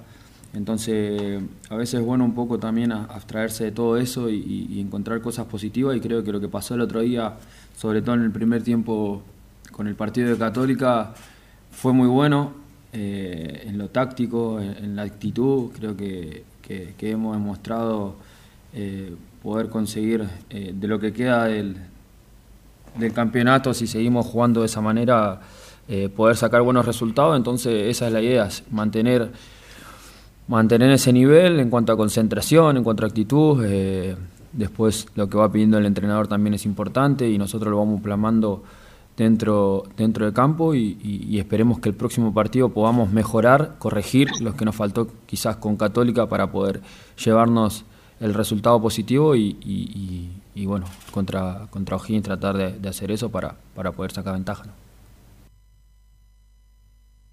Entonces, a veces es bueno un poco también abstraerse de todo eso y, encontrar cosas positivas y creo que lo que pasó el otro día, sobre todo en el primer tiempo con el partido de Católica, fue muy bueno eh, en lo táctico, en, la actitud, creo que, hemos demostrado eh, poder conseguir eh, de lo que queda del, del, campeonato, si seguimos jugando de esa manera, poder sacar buenos resultados. Entonces esa es la idea, mantener, mantener ese nivel en cuanto a concentración, en cuanto a actitud. Eh, después lo que va pidiendo el entrenador también es importante y nosotros lo vamos plasmando dentro, dentro del campo y, esperemos que el próximo partido podamos mejorar, corregir los que nos faltó quizás con Católica para poder llevarnos el resultado positivo y, bueno, contra, contra O'Higgins tratar de, hacer eso para, para poder sacar ventaja.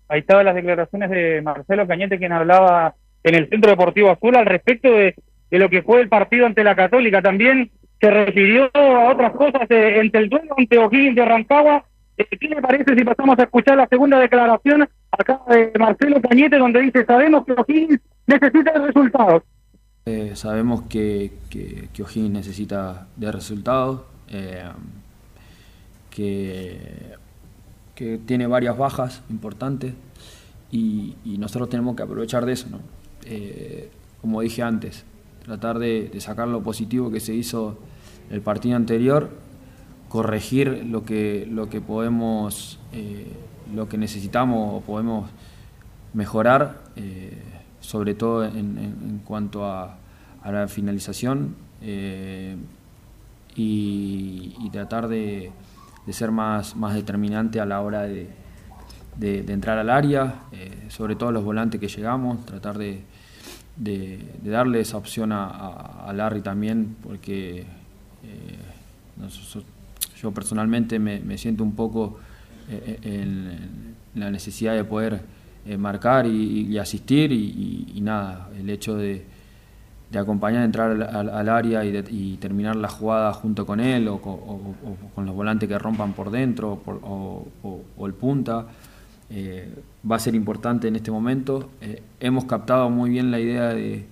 Ahí estaban las declaraciones de Marcelo Cañete, quien hablaba en el Centro Deportivo Azul al respecto de, de lo que fue el partido ante la Católica. También se refirió a otras cosas eh, entre el duelo ante O'Higgins de Rancagua. Eh, ¿Qué le parece si pasamos a escuchar la segunda declaración acá de Marcelo Cañete, donde dice, sabemos que O'Higgins necesita resultados? Eh, sabemos que, que, O'Higgins necesita de resultados, que, que tiene varias bajas importantes y, nosotros tenemos que aprovechar de eso. ¿no? Como dije antes, tratar de, de sacar lo positivo que se hizo el partido anterior, corregir lo que, lo que podemos, eh, lo que necesitamos o podemos mejorar, eh, sobre todo en, cuanto a, la finalización eh, y, tratar de, ser más, más determinante a la hora de, entrar al área, sobre todo los volantes que llegamos, tratar de, darle esa opción a Larry también, porque eh, yo personalmente me, siento un poco eh, eh, en, la necesidad de poder marcar y, asistir y, nada, el hecho de, acompañar, entrar al, área y, terminar la jugada junto con él o, con los volantes que rompan por dentro o, el punta. Va a ser importante en este momento. hemos captado muy bien la idea de,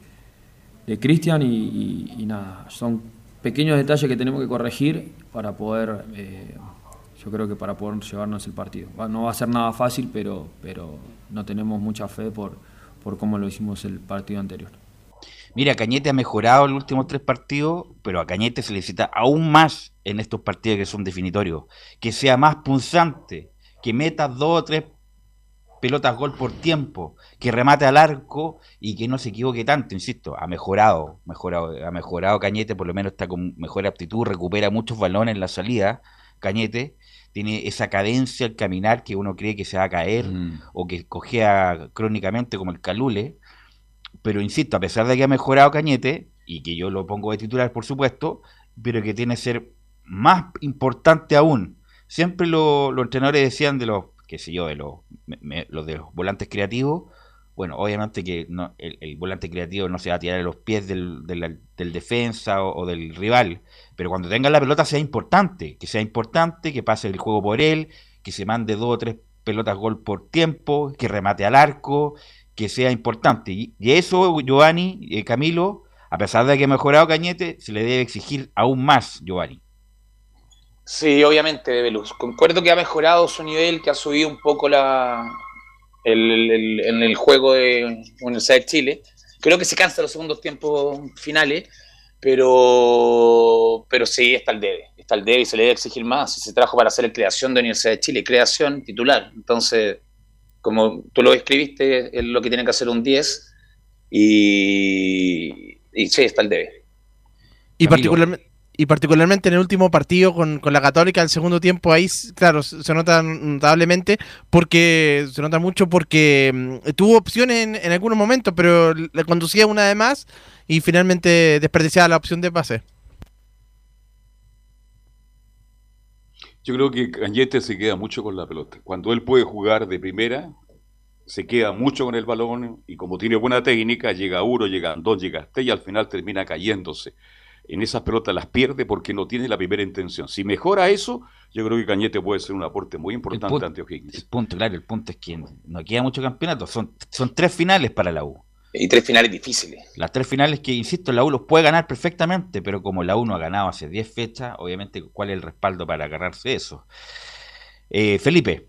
de Cristian y, nada, son pequeños detalles que tenemos que corregir para poder, eh, yo creo que para poder llevarnos el partido. No va a ser nada fácil, pero, pero no tenemos mucha fe por, por cómo lo hicimos el partido anterior. Mira, Cañete ha mejorado los últimos tres partidos, pero a Cañete se le necesita aún más en estos partidos que son definitorios. Que sea más punzante, que meta dos o tres pelotas gol por tiempo, que remate al arco y que no se equivoque tanto, insisto, ha mejorado, mejorado, ha mejorado Cañete, por lo menos está con mejor aptitud, recupera muchos balones en la salida, Cañete, tiene esa cadencia al caminar que uno cree que se va a caer mm. o que cogea crónicamente como el Calule, pero insisto, a pesar de que ha mejorado Cañete, y que yo lo pongo de titular por supuesto, pero que tiene que ser más importante aún. Siempre los entrenadores decían de los qué sé yo, de los, los de los volantes creativos, bueno, obviamente que no, el, volante creativo no se va a tirar a los pies del, del, defensa o, del rival, pero cuando tenga la pelota sea importante, que sea importante, que pase el juego por él, que se mande dos o tres pelotas gol por tiempo, que remate al arco, que sea importante. Y, eso, Giovanni, eh, Camilo, a pesar de que ha mejorado Cañete, se le debe exigir aún más, Giovanni. Sí, obviamente, Bebeluz. Concuerdo que ha mejorado su nivel, que ha subido un poco la, en el juego de Universidad de Chile. Creo que se cansa los segundos tiempos finales, pero, pero sí, está el debe. Está el debe y se le debe exigir más. Se trajo para hacer la creación de Universidad de Chile, creación titular. Entonces, como tú lo escribiste, es lo que tiene que hacer un 10 y, y sí, está el debe. Y particularmente y particularmente en el último partido con, la Católica, el segundo tiempo, ahí, claro, se nota notablemente, porque se nota mucho porque mm, tuvo opciones en, algunos momentos, pero le conducía una de más y finalmente desperdiciaba la opción de pase. Yo creo que Cañete se queda mucho con la pelota. Cuando él puede jugar de primera, se queda mucho con el balón y como tiene buena técnica, llega uno, llega dos, llega hasta y al final termina cayéndose en esas pelotas las pierde porque no tiene la primera intención. Si mejora eso, yo creo que Cañete puede ser un aporte muy importante ante O'Higgins. El punto, claro, el punto es que no queda mucho campeonato. Son, son tres finales para la U. Y tres finales difíciles. Las tres finales que, insisto, la U los puede ganar perfectamente, pero como la U no ha ganado hace 10 fechas, obviamente, ¿cuál es el respaldo para agarrarse eso? Eh, Felipe.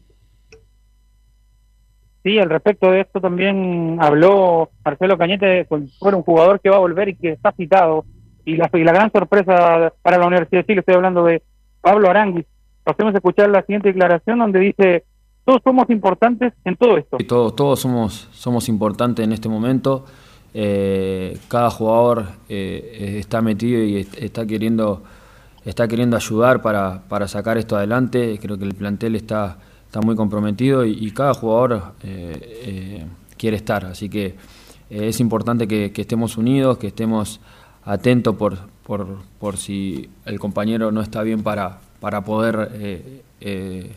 Sí, al respecto de esto también habló Marcelo Cañete, fue un jugador que va a volver y que está citado y la, gran sorpresa para la Universidad de Chile, estoy hablando de Pablo Aranguis. Hacemos escuchar la siguiente declaración donde dice, todos somos importantes en todo esto. Todos, todos somos, somos importantes en este momento. Eh, cada jugador eh, está metido y está queriendo, está queriendo ayudar para, para, sacar esto adelante. Creo que el plantel está, está muy comprometido y, cada jugador eh, quiere estar. Así que es importante que, estemos unidos, que estemos atentos por, por, por si el compañero no está bien para, para poder eh, eh,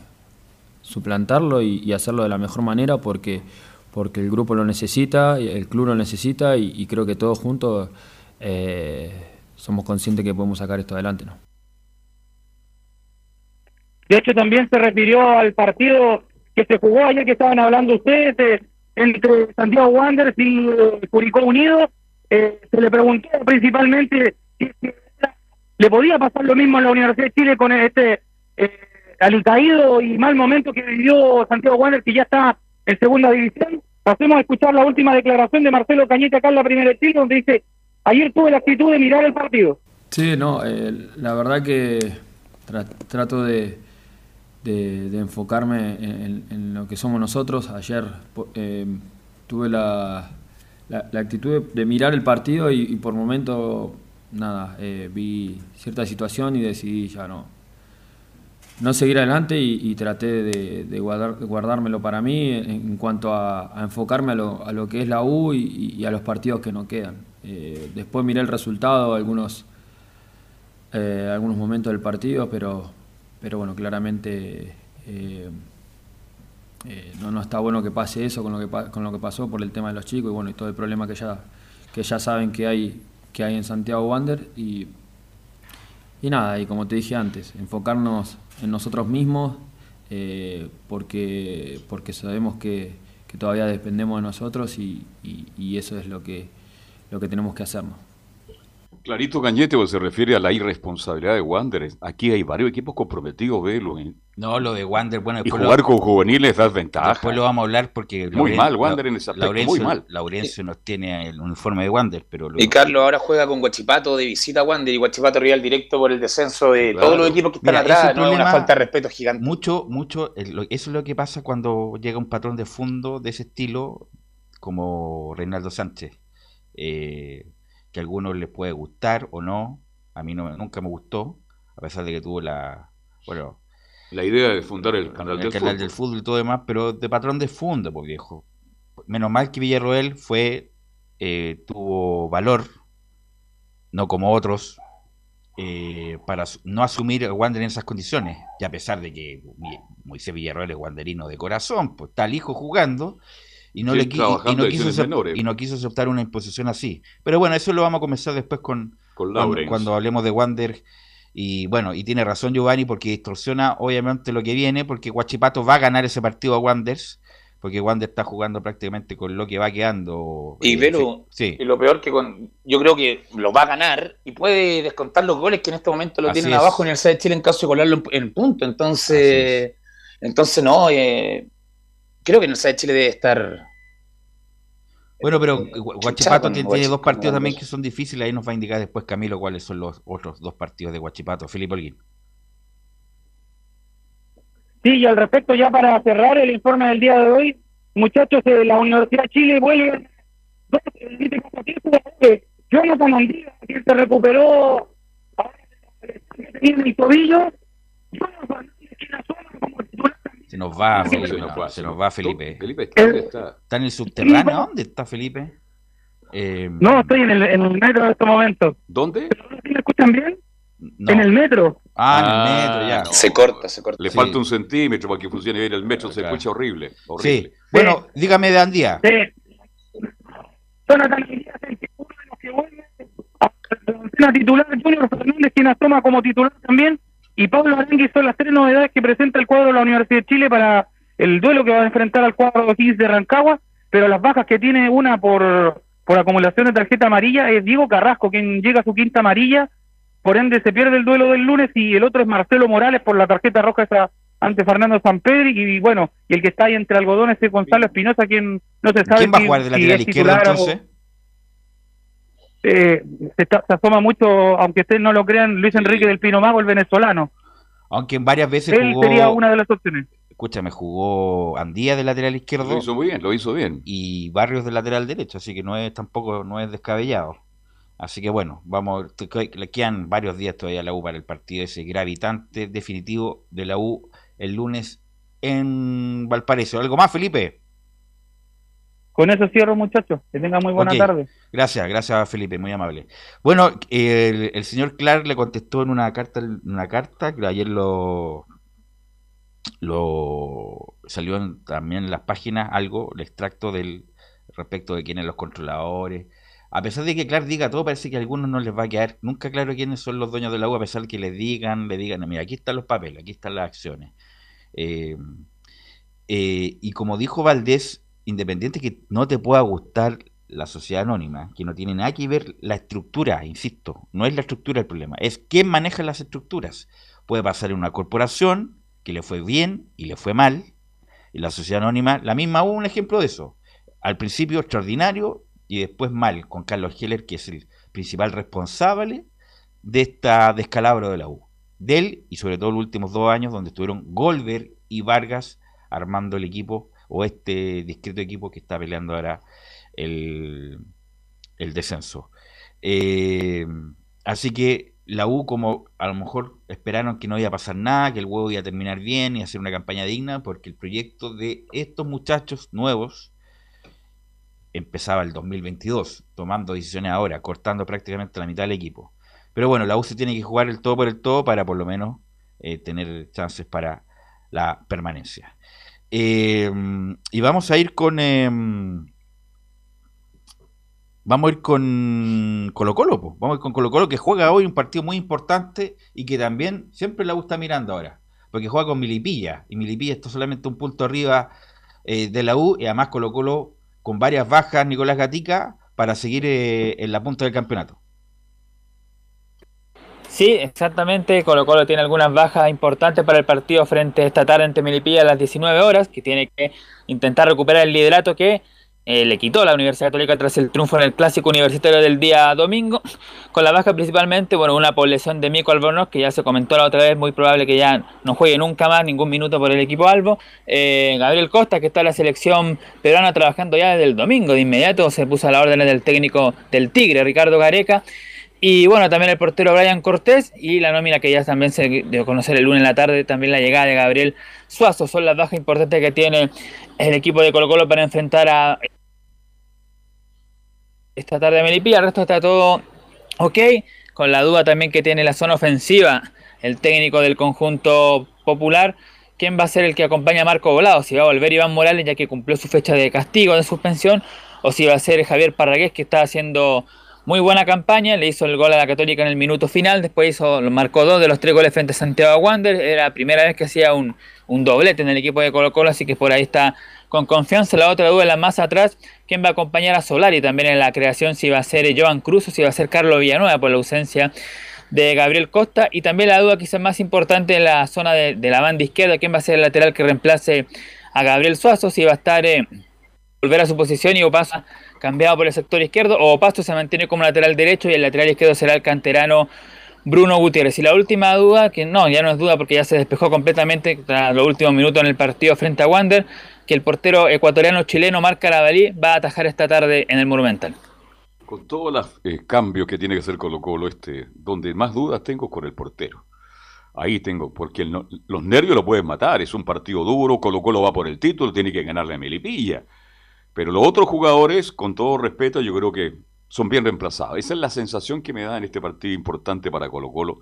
suplantarlo y, hacerlo de la mejor manera porque, porque el grupo lo necesita, el club lo necesita y, creo que todos juntos eh, somos conscientes que podemos sacar esto adelante. ¿no? De hecho, también se refirió al partido que se jugó ayer que estaban hablando ustedes entre Santiago Wanderers y Curicó Unido. Se le preguntó principalmente si le podía pasar lo mismo en la Universidad de Chile con este eh, y mal momento que vivió Santiago Wander, que ya está en segunda división. Pasemos a escuchar la última declaración de Marcelo Cañete acá en la primera de donde dice, ayer tuve la actitud de mirar el partido. Sí, no, eh, la verdad que trato de, de, enfocarme en, lo que somos nosotros. Ayer eh, tuve la, la, actitud de, mirar el partido y, por momentos nada, eh, vi cierta situación y decidí ya no, no seguir adelante y, traté de, guardar, guardármelo para mí en, cuanto a, enfocarme a lo, a lo, que es la U y, a los partidos que no quedan. Eh, después miré el resultado, algunos, eh, algunos momentos del partido, pero, pero bueno, claramente no, no está bueno que pase eso con lo que, con lo que pasó por el tema de los chicos y bueno, y todo el problema que ya, que ya saben que hay que hay en Santiago Wander y, y nada, y como te dije antes, enfocarnos en nosotros mismos eh, porque, porque sabemos que, todavía dependemos de nosotros y, y, eso es lo que, lo que tenemos que hacernos. Clarito Cañete se refiere a la irresponsabilidad de Wander. Aquí hay varios equipos comprometidos, velo. No, lo de Wander, bueno. Y jugar con juveniles da ventaja. Después lo vamos a hablar porque... Muy mal, Wander en ese aspecto, muy mal. Laurencio no tiene el uniforme de Wander, pero... Y Carlos ahora juega con Guachipato de visita a Wander y Guachipato rival directo por el descenso de todos los equipos que están atrás. No es una falta de respeto gigante. Mucho, mucho... Eso es lo que pasa cuando llega un patrón de fondo de ese estilo como Reinaldo Sánchez. Eh que a algunos les puede gustar o no. A mí no, nunca me gustó, a pesar de que tuvo la, bueno, la idea de fundar el canal, del, canal fútbol. del fútbol y todo demás, pero de patrón de fondo, pues viejo. Menos mal que Villarroel fue, eh, tuvo valor, no como otros, eh, para no asumir a Wander en esas condiciones. Y a pesar de que Moisés Villarroel es wanderino de corazón, pues está el hijo jugando y no, le, quiso y no quiso aceptar una imposición así. Pero bueno, eso lo vamos a comenzar después con, cuando, hablemos de Wander. Y bueno, y tiene razón Giovanni porque distorsiona obviamente lo que viene, porque Guachipato va a ganar ese partido a Wanders, porque Wander está jugando prácticamente con lo que va quedando. Y eh, sí. y lo peor que con, yo creo que lo va a ganar y puede descontar los goles que en este momento lo tienen abajo en el de Chile en caso de colarlo en, punto. Entonces, entonces no, eh, creo que en el de Chile debe estar. Bueno, pero eh, Guachipato tiene, dos partidos también que son difíciles. Ahí nos va a indicar después Camilo cuáles son los otros dos partidos de Guachipato. Felipe Holguín. Sí, y al respecto, ya para cerrar el informe del día de hoy, muchachos, de la Universidad de Chile vuelven dos Jonathan Andía, que se recuperó en el tobillo. Jonathan se nos va, Felipe, se nos va, Felipe. está, en el subterráneo. ¿Dónde está Felipe? Eh, no, estoy en el, en el metro en este momento. ¿Dónde? ¿Me escuchan bien? En el metro. Ah, en el ah, metro, ya. Se corta, se corta. Le falta un centímetro para que funcione bien el metro, se escucha horrible, horrible. Sí. Bueno, dígame de Andía. Sí. Jonathan Andía es uno de los que vuelve a la titular, Junior Fernández, quien asoma como titular también, y Pablo Aranguis son las tres novedades que presenta el cuadro de la Universidad de Chile para el duelo que va a enfrentar al cuadro de de Rancagua, pero las bajas que tiene una por, por acumulación de tarjeta amarilla es Diego Carrasco, quien llega a su quinta amarilla, por ende se pierde el duelo del lunes y el otro es Marcelo Morales por la tarjeta roja esa ante Fernando Sampedri y, bueno, y el que está ahí entre algodones es Gonzalo Espinosa, quien no se sabe ¿Quién va a jugar de la izquierda entonces? Eh, se, asoma mucho, aunque ustedes no lo crean, Luis Enrique del Pino Mago, el venezolano. Aunque varias veces Él sería una de las opciones. Escúchame, jugó Andía de lateral izquierdo. Lo hizo muy bien, lo hizo bien. Y Barrios de lateral derecho, así que no es tampoco no es descabellado. Así que bueno, vamos, le quedan varios días todavía a la U para el partido ese gravitante definitivo de la U el lunes en Valparaíso. ¿Algo más, Felipe? Con eso cierro, muchachos. Que tengan muy buena tarde. Gracias, gracias, Felipe, muy amable. Bueno, el, señor Clark le contestó en una carta, una carta que ayer lo, lo salió también en las páginas algo, el extracto del respecto de quiénes los controladores. A pesar de que Clark diga todo, parece que a algunos no les va a quedar nunca claro quiénes son los dueños del agua, a pesar de que les digan, le digan, mira, aquí están los papeles, aquí están las acciones. Eh, eh, y como dijo Valdés, independiente que no te pueda gustar la sociedad anónima, que no tiene nada que ver la estructura, insisto, no es la estructura el problema, es quién maneja las estructuras. Puede pasar en una corporación que le fue bien y le fue mal, y la sociedad anónima, la misma hubo un ejemplo de eso. Al principio extraordinario y después mal, con Carlos Heller, que es el principal responsable de esta descalabro de la U. De él y sobre todo los últimos dos años, donde estuvieron Goldberg y Vargas armando el equipo o este discreto equipo que está peleando ahora el, descenso. Eh, así que la U, como a lo mejor esperaron que no iba a pasar nada, que el huevo iba a terminar bien y hacer una campaña digna, porque el proyecto de estos muchachos nuevos empezaba el 2022, tomando decisiones ahora, cortando prácticamente la mitad del equipo. Pero bueno, la U se tiene que jugar el todo por el todo para por lo menos eh, tener chances para la permanencia. Em, y vamos a ir con. Em, vamos a ir con Colo Colo, vamos a ir con Colo Colo que juega hoy un partido muy importante y que también siempre la gusta mirando ahora, porque juega con Milipilla y Milipilla está solamente un punto arriba eh, de la U y además Colo Colo con varias bajas Nicolás Gatica para seguir eh, en la punta del campeonato. Sí, exactamente. Colo Colo tiene algunas bajas importantes para el partido frente esta tarde ante Melipilla a las 19 horas, que tiene que intentar recuperar el liderato que eh, le quitó la Universidad Católica tras el triunfo en el clásico universitario del día domingo, con la baja principalmente, bueno, una población de Mico Albornoz, que ya se comentó la otra vez, muy probable que ya no juegue nunca más ningún minuto por el equipo Albo, eh, Gabriel Costa, que está en la selección peruana trabajando ya desde el domingo, de inmediato se puso a la orden del técnico del Tigre, Ricardo Gareca, y bueno, también el portero Brian Cortés y la nómina que ya también se dio conocer el lunes en la tarde, también la llegada de Gabriel Suazo. Son las bajas importantes que tiene el equipo de Colo Colo para enfrentar a esta tarde a Melipilla. El resto está todo ok, con la duda también que tiene la zona ofensiva el técnico del conjunto popular. ¿Quién va a ser el que acompaña a Marco Volado? Si va a volver Iván Morales ya que cumplió su fecha de castigo, de suspensión, o si va a ser Javier Parragués que está haciendo muy buena campaña, le hizo el gol a la Católica en el minuto final, después hizo, marcó dos de los tres goles frente a Santiago Wander, era la primera vez que hacía un, doblete en el equipo de Colo Colo, así que por ahí está con confianza. La otra duda, la más atrás, ¿quién va a acompañar a Solari también en la creación? Si va a ser Joan Cruz o si va a ser Carlos Villanueva por la ausencia de Gabriel Costa. Y también la duda quizás más importante en la zona de, la banda izquierda, ¿quién va a ser el lateral que reemplace a Gabriel Suazo? Si va a estar... Eh, volver a su posición y o pasa cambiado por el sector izquierdo, o Pasto se mantiene como lateral derecho y el lateral izquierdo será el canterano Bruno Gutiérrez. Y la última duda, que no, ya no es duda porque ya se despejó completamente tras los últimos minutos en el partido frente a Wander, que el portero ecuatoriano chileno Marc Carabalí va a atajar esta tarde en el Monumental. Con todos los eh, cambios que tiene que hacer Colo Colo, este, donde más dudas tengo con el portero. Ahí tengo, porque los nervios lo pueden matar, es un partido duro, Colo Colo va por el título, tiene que ganarle a Melipilla. Pero los otros jugadores, con todo respeto, yo creo que son bien reemplazados. Esa es la sensación que me da en este partido importante para Colo Colo.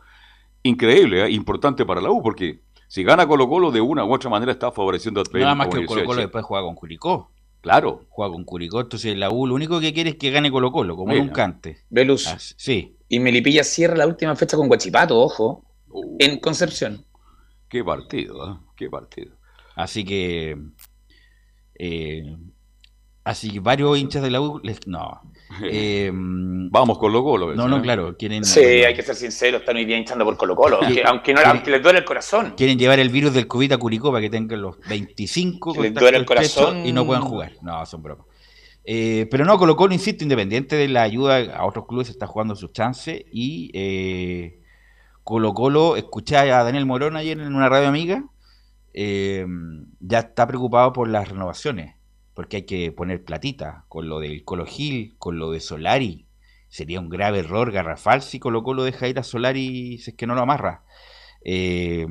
Increíble, ¿eh? importante para la U, porque si gana Colo Colo de una u otra manera está favoreciendo a Nada más que Colo Colo después juega con Curicó. Claro. Juega con Curicó, entonces la U lo único que quiere es que gane Colo Colo, como un cante. Velus. Ah, sí. Y Melipilla cierra la última fecha con Guachipato, ojo, uh. en Concepción. Qué partido, ¿eh? Qué partido. Así que eh, Así que varios hinchas de la U, les, no. [laughs] Em, Vamos con Colo Colo. No, no, claro. Quieren, sí, hay que ser sincero, están hoy día hinchando por Colo Colo, aunque, no, aunque les duele el corazón. Quieren llevar el virus del COVID a Curicó para que tengan los 25 les duele el corazón y no puedan jugar. No, son bromas. Eh, pero no, Colo Colo, insisto, independiente de la ayuda a otros clubes, está jugando sus chances y eh, Colo Colo, escuché a Daniel Morón ayer en una radio amiga, eh, ya está preocupado por las renovaciones, porque hay que poner platita con lo del Colo Gil, con lo de Solari. Sería un grave error garrafal si Colo Colo deja ir a Solari si es que no lo amarra. y,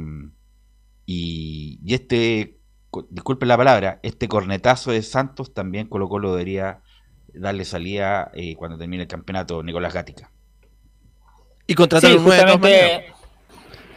y este disculpe la palabra, este cornetazo de Santos también Colo Colo debería darle salida eh, cuando termine el campeonato Nicolás Gatica. Y contratar un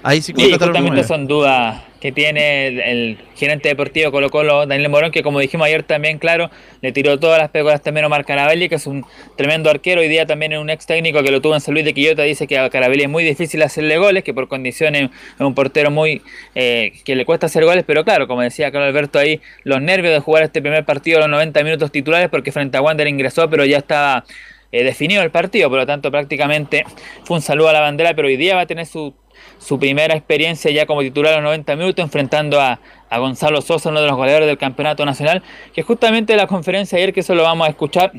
Ahí sí, sí justamente son dudas que tiene el, gerente deportivo Colo Colo, Daniel Morón, que como dijimos ayer también, claro, le tiró todas las pegolas también a Omar Caravelli, que es un tremendo arquero, hoy día también es un ex técnico que lo tuvo en San Luis de Quillota, dice que a Caravelli es muy difícil hacerle goles, que por condiciones es un portero muy eh, que le cuesta hacer goles, pero claro, como decía Carlos Alberto ahí, los nervios de jugar este primer partido a los 90 minutos titulares, porque frente a Wander ingresó, pero ya estaba eh, definido el partido, por lo tanto prácticamente fue un saludo a la bandera, pero hoy día va a tener su su primera experiencia ya como titular a los 90 minutos, enfrentando a, Gonzalo Sosa, uno de los goleadores del Campeonato Nacional, que justamente la conferencia ayer, que eso lo vamos a escuchar,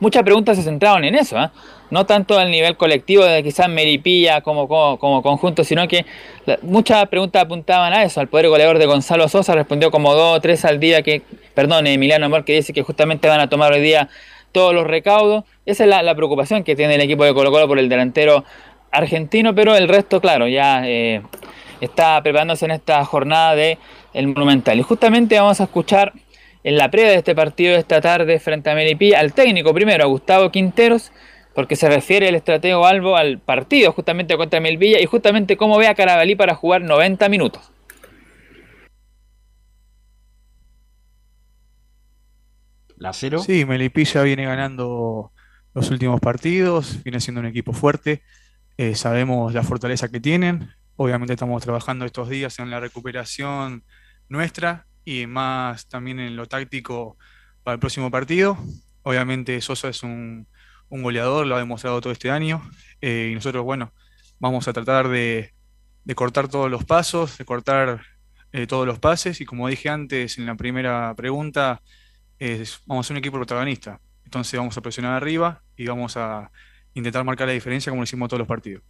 muchas preguntas se centraron en eso, ¿eh? no tanto al nivel colectivo de quizás Meripilla como, como, conjunto, sino que muchas preguntas apuntaban a eso, al poder goleador de Gonzalo Sosa respondió como dos o tres al día, que, perdón, Emiliano Amor, que dice que justamente van a tomar hoy día todos los recaudos, esa es la, la preocupación que tiene el equipo de Colo Colo por el delantero argentino, pero el resto, claro, ya eh, está preparándose en esta jornada de el Monumental. Y justamente vamos a escuchar en la previa de este partido de esta tarde frente a Melipí al técnico primero, a Gustavo Quinteros, porque se refiere el estratego Albo al partido justamente contra Melvilla y justamente cómo ve a Carabalí para jugar 90 minutos. ¿La cero? Sí, Melipilla viene ganando los últimos partidos, viene siendo un equipo fuerte. Eh, sabemos la fortaleza que tienen. Obviamente estamos trabajando estos días en la recuperación nuestra y más también en lo táctico para el próximo partido. Obviamente Sosa es un, goleador, lo ha demostrado todo este año. Eh, y nosotros, bueno, vamos a tratar de, cortar todos los pasos, de cortar eh, todos los pases. Y como dije antes en la primera pregunta, vamos a ser un equipo protagonista. Entonces vamos a presionar arriba y vamos a intentar marcar la diferencia como lo hicimos todos los partidos.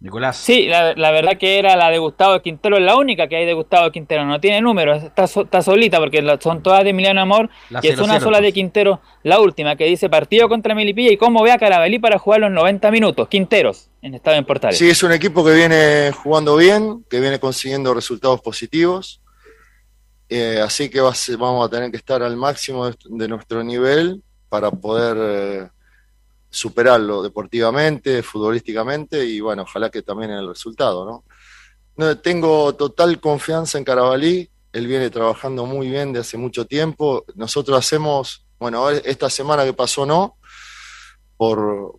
Nicolás. Sí, la, verdad que era la de Gustavo Quintero, es la única que hay de Gustavo Quintero, no tiene números, está, está solita porque son todas de Emiliano Amor y es una sola de Quintero, la última que dice partido contra Melipilla y cómo ve a Carabelí para jugar los 90 minutos, Quinteros, en estado en Portales. Sí, es un equipo que viene jugando bien, que viene consiguiendo resultados positivos, eh, así que vamos a tener que estar al máximo de, nuestro nivel para poder eh, superarlo deportivamente, futbolísticamente y bueno, ojalá que también en el resultado, ¿no? tengo total confianza en Carabalí, él viene trabajando muy bien de hace mucho tiempo. Nosotros hacemos, bueno, esta semana que pasó no, por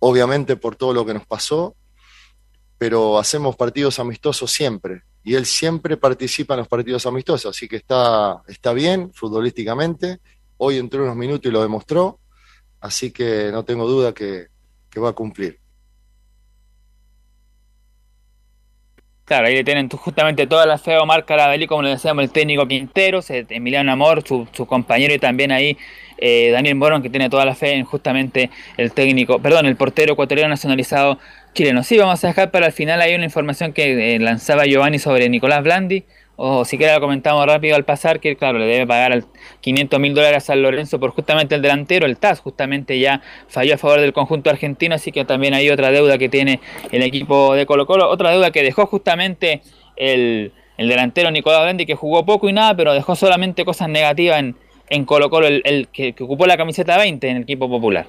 obviamente por todo lo que nos pasó, pero hacemos partidos amistosos siempre y él siempre participa en los partidos amistosos, así que está, está bien futbolísticamente. Hoy entró unos minutos y lo demostró, así que no tengo duda que, va a cumplir. Claro, ahí le tienen justamente toda la fe a Omar Carabelli, como le decíamos, el técnico Quintero, Emiliano Amor, su, su compañero, y también ahí eh, Daniel Morón, que tiene toda la fe en justamente el técnico, perdón, el portero ecuatoriano nacionalizado chileno. Sí, vamos a dejar para el final ahí una información que eh, lanzaba Giovanni sobre Nicolás Blandi, o si quiere lo comentamos rápido al pasar, que claro, le debe pagar al 500 mil dólares a San Lorenzo por justamente el delantero, el TAS justamente ya falló a favor del conjunto argentino, así que también hay otra deuda que tiene el equipo de Colo Colo, otra deuda que dejó justamente el, delantero Nicolás Blandi, que jugó poco y nada, pero dejó solamente cosas negativas en, en Colo Colo, el, que ocupó la camiseta 20 en el equipo popular.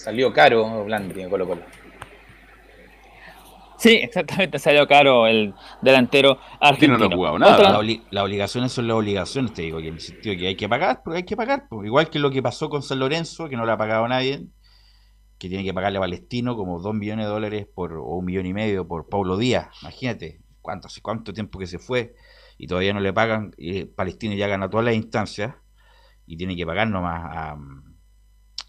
Salió caro Blandi en Colo Colo. Sí, exactamente, salió caro el delantero argentino. No, no nada. las obligaciones son las obligaciones, te digo, que en el sentido que hay que pagar, porque hay que pagar. Igual que lo que pasó con San Lorenzo, que no le ha pagado nadie, que tiene que pagarle a Palestino como dos millones de dólares por, o un millón y medio por Paulo Díaz. Imagínate, cuánto, hace cuánto tiempo que se fue y todavía no le pagan. Y Palestino ya gana todas las instancias y tiene que pagar nomás a,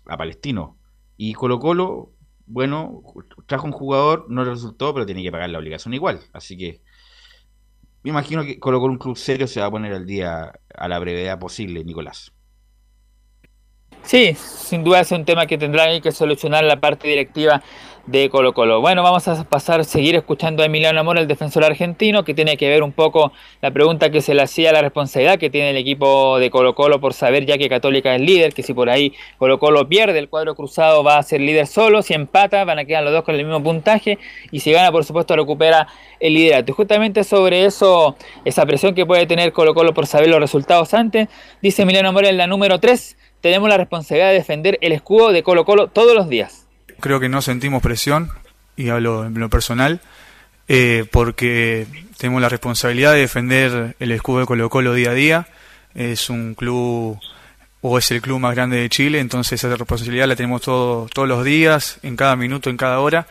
a Palestino. Y Colo Colo, bueno, trajo un jugador, no le resultó, pero tiene que pagar la obligación igual. Así que me imagino que Colo Colo un club serio se va a poner al día a la brevedad posible, Nicolás. Sí, sin duda es un tema que tendrá que solucionar la parte directiva de Colo Colo. Bueno, vamos a pasar, seguir escuchando a Emiliano Amor, el defensor argentino, que tiene que ver un poco la pregunta que se le hacía, la responsabilidad que tiene el equipo de Colo Colo por saber ya que Católica es líder, que si por ahí Colo Colo pierde el cuadro cruzado va a ser líder solo, si empata van a quedar los dos con el mismo puntaje y si gana por supuesto recupera el liderato. Y justamente sobre eso, esa presión que puede tener Colo Colo por saber los resultados antes, dice Emiliano Amor en la número 3, tenemos la responsabilidad de defender el escudo de Colo Colo todos los días creo que no sentimos presión, y hablo en lo personal, eh, porque tenemos la responsabilidad de defender el escudo de Colo Colo día a día. Es un club, o es el club más grande de Chile, entonces esa responsabilidad la tenemos todo, todos los días, en cada minuto, en cada hora.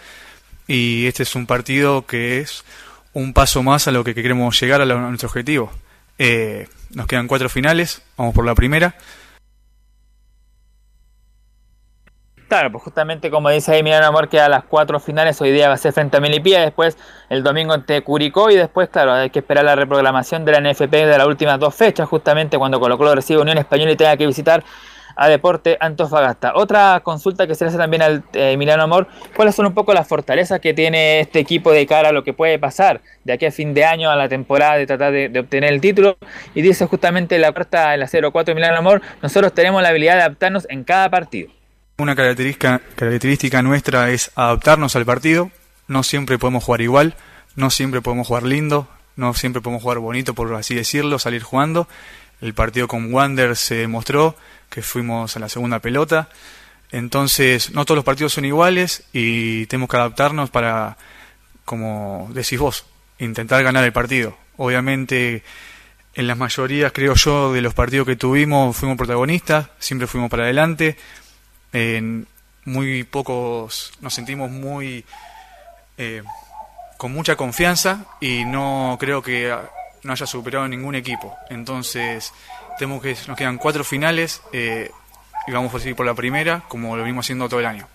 Y este es un partido que es un paso más a lo que queremos llegar a, nuestro objetivo. Eh, nos quedan cuatro finales, vamos por la primera. Claro, pues justamente como dice ahí Milano Amor, que a las cuatro finales hoy día va a ser frente a Melipilla, después el domingo ante Curicó y después, claro, hay que esperar la reprogramación de la NFP de las últimas dos fechas, justamente cuando Colo Colo recibe Unión Española y tenga que visitar a Deporte Antofagasta. Otra consulta que se le hace también al eh, Amor, ¿cuáles son un poco las fortalezas que tiene este equipo de cara a lo que puede pasar de aquí a fin de año a la temporada de tratar de, obtener el título? Y dice justamente la carta, en la 04 Emiliano Amor, nosotros tenemos la habilidad de adaptarnos en cada partido. Una característica, nuestra es adaptarnos al partido. No siempre podemos jugar igual, no siempre podemos jugar lindo, no siempre podemos jugar bonito, por así decirlo, salir jugando. El partido con Wander se demostró que fuimos a la segunda pelota. Entonces, no todos los partidos son iguales y tenemos que adaptarnos para, como decís vos, intentar ganar el partido. Obviamente, en las mayorías, creo yo, de los partidos que tuvimos, fuimos protagonistas, siempre fuimos para adelante, en muy pocos, nos sentimos muy eh, con mucha confianza y no creo que no haya superado ningún equipo. Entonces, tenemos que nos quedan cuatro finales eh, y vamos a seguir por la primera, como lo venimos haciendo todo el año.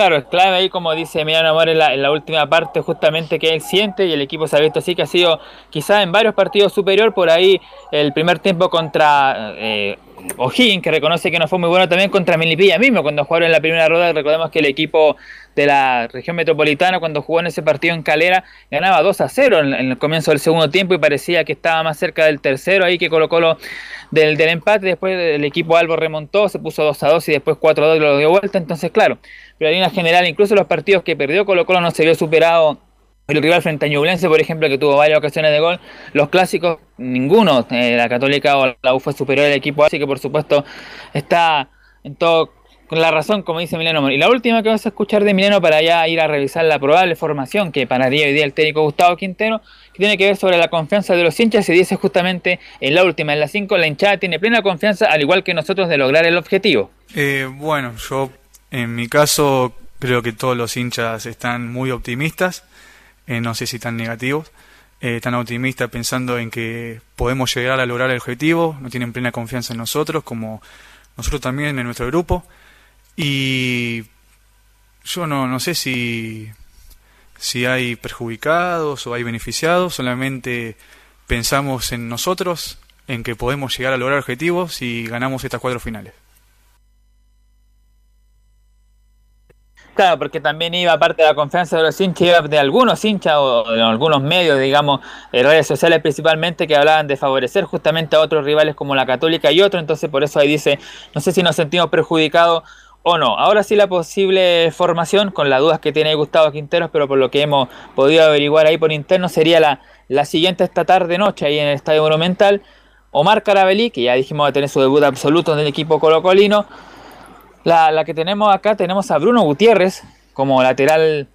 Claro, es clave ahí, como dice Emiliano Amor en la, última parte, justamente que él siente y el equipo se ha visto así, que ha sido quizás en varios partidos superior, por ahí el primer tiempo contra eh, O'Higgins, que reconoce que no fue muy bueno también contra Melipilla mismo, cuando jugaron en la primera rueda, recordemos que el equipo de la región metropolitana, cuando jugó en ese partido en Calera, ganaba 2 a 0 en, el comienzo del segundo tiempo y parecía que estaba más cerca del tercero, ahí que colocó lo del, del empate, después el equipo Albo remontó, se puso 2 a 2 y después 4 a 2 lo dio vuelta, entonces claro, pero en línea general, incluso los partidos que perdió Colo Colo no se vio superado. El rival frente a Ñublense, por ejemplo, que tuvo varias ocasiones de gol, los clásicos, ninguno, eh, la Católica o la U fue superior al equipo, así que por supuesto está en todo con la razón, como dice Mileno. Y la última que vas a escuchar de Mileno para ya ir a revisar la probable formación que para día hoy día el técnico Gustavo Quintero, que tiene que ver sobre la confianza de los hinchas, y dice justamente en la última, en la 5, la hinchada tiene plena confianza, al igual que nosotros, de lograr el objetivo. Eh, bueno, yo en mi caso creo que todos los hinchas están muy optimistas, eh, no sé si tan negativos, eh, tan optimistas pensando en que podemos llegar a lograr el objetivo, no tienen plena confianza en nosotros, como nosotros también en nuestro grupo. Y yo no, no sé si, si hay perjudicados o hay beneficiados, solamente pensamos en nosotros, en que podemos llegar a lograr objetivos y ganamos estas cuatro finales. Claro, porque también iba parte de la confianza de los hinchas, de algunos hinchas o de algunos medios, digamos, en redes sociales principalmente, que hablaban de favorecer justamente a otros rivales como la Católica y otros, entonces por eso ahí dice, no sé si nos sentimos perjudicados o no. Ahora sí la posible formación, con las dudas que tiene Gustavo Quinteros, pero por lo que hemos podido averiguar ahí por interno, sería la, la siguiente esta tarde noche ahí en el Estadio Monumental. Omar Carabelli, que ya dijimos va a tener su debut absoluto en el equipo colocolino, la, la, que tenemos acá, tenemos a Bruno Gutiérrez como lateral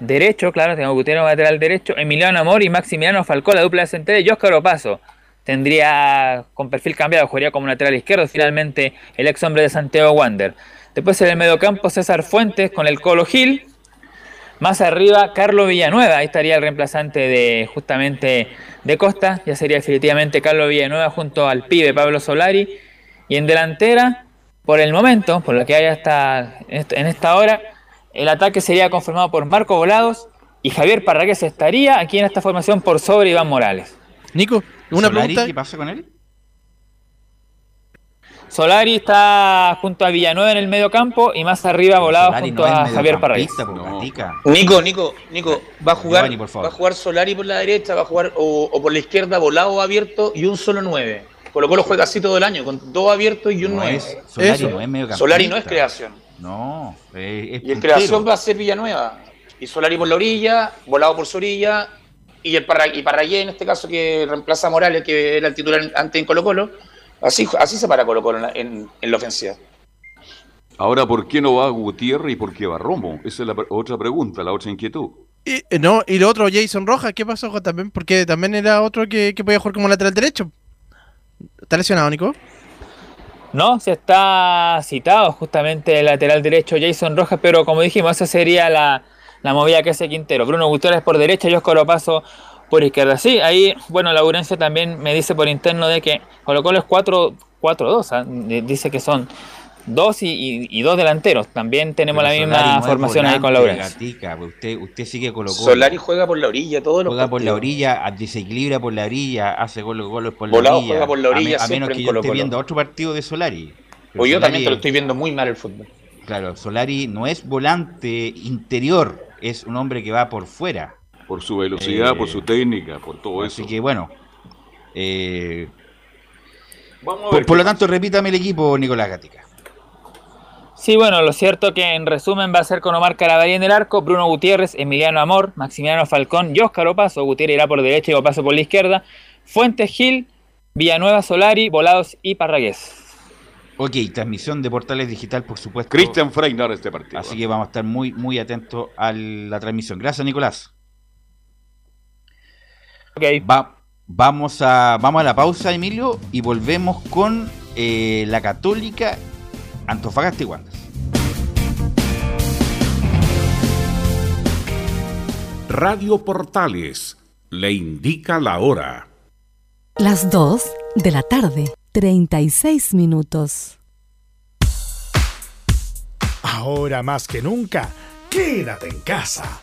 derecho, claro, tenemos Gutiérrez como lateral derecho, Emiliano Amor y Maximiliano Falcó, la dupla de central, y Oscar Opaso. Tendría con perfil cambiado, jugaría como lateral izquierdo, finalmente el ex hombre de Santiago Wander. Después en el mediocampo César Fuentes con el Colo Gil. Más arriba Carlos Villanueva, ahí estaría el reemplazante de justamente de Costa, ya sería definitivamente Carlos Villanueva junto al pibe Pablo Solari. Y en delantera por el momento, por lo que hay hasta en esta hora, el ataque sería confirmado por Marco Volados y Javier Parragués estaría aquí en esta formación por sobre Iván Morales. Nico, una pregunta. ¿Qué pasa con él? Solari está junto a Villanueva en el medio campo y más arriba volado junto a Javier Parragués. Nico, Nico, Nico, va a jugar, va a jugar Solari por la derecha, va a jugar o, por la izquierda volado abierto y un solo 9. Colo Colo juega así todo el año, con dos abiertos y un 9. Solari no es medio Solari no es creación. No, es, Y el creación va a ser Villanueva. Y Solari por la orilla, volado por su orilla, y el Parragué en este caso que reemplaza a Morales, que era el titular antes en Colo Colo Así, así se para Colo Colo en, la ofensiva. Ahora, ¿por qué no va Gutiérrez y por qué va Romo? Esa es la otra pregunta, la otra inquietud. Y, eh, no, y lo otro, Jason Rojas, ¿qué pasó también? Porque también era otro que, que podía jugar como lateral derecho. ¿Está lesionado, Nico? No, se está citado justamente el lateral derecho Jason Rojas, pero como dijimos, esa sería la, la movida que hace Quintero. Bruno Gutiérrez por derecha, yo Paso por izquierda. Sí, ahí, bueno, Laurencio también me dice por interno de que Colo Colo es 4-2, ¿ah? dice que son dos y, dos delanteros. También tenemos la misma formación ahí con Laurencio. Pues usted, usted sigue Colo Colo. Solari juega por la orilla, todo lo Juega por la orilla, desequilibra por la orilla, hace Colo Colo por la orilla. juega por la orilla, a, menos que yo esté viendo otro partido de Solari. o yo también te lo estoy viendo muy mal el fútbol. Claro, Solari no es volante interior, es un hombre que va por fuera. Por su velocidad, por su eh, técnica, por todo eso. Así que bueno. Eh, por, lo tanto, repítame el equipo, Nicolás Gatica. Sí, bueno, lo cierto que en resumen va a ser con Omar Carabalí en el arco, Bruno Gutiérrez, Emiliano Amor, Maximiliano Falcón y Óscar Opaso. Gutiérrez irá por derecha y Opaso por la izquierda. Fuentes Gil, Villanueva Solari, Volados y Parragués. Ok, transmisión de Portales Digital, por supuesto. Cristian Freinar este partido. Así que vamos a estar muy, muy atentos a la transmisión. Gracias, Nicolás. Va, vamos, a, vamos a la pausa, Emilio, y volvemos con eh, la Católica Antofagasta y. Radio Portales le indica la hora. Las 2 de la tarde, 36 minutos. Ahora más que nunca, quédate en casa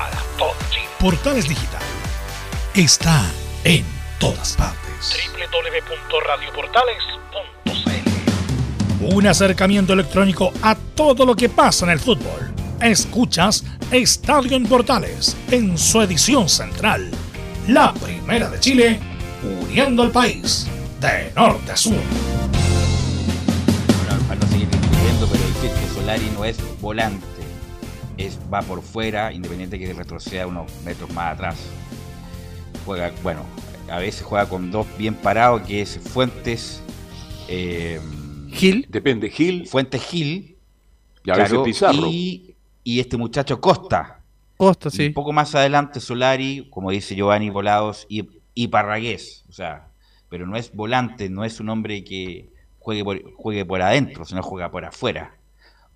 para todo Portales Digital está en todas partes. www.radioportales.cl Un acercamiento electrónico a todo lo que pasa en el fútbol. Escuchas Estadio en Portales en su edición central. La primera de Chile, uniendo al país de norte a sur. Bueno, para no seguir discutiendo, pero decir que Solari no es volante, es, va por fuera, independiente que retroceda unos metros más atrás. Juega, bueno, a veces juega con dos bien parados, que es Fuentes. Eh, Gil. Depende, Gil. Fuentes Gil. Y a veces Pizarro. Y, y, este muchacho Costa. Costa, sí. Un poco más adelante Solari, como dice Giovanni Volados, y, y Parragués. O sea, pero no es volante, no es un hombre que juegue por, juegue por adentro, sino juega por afuera.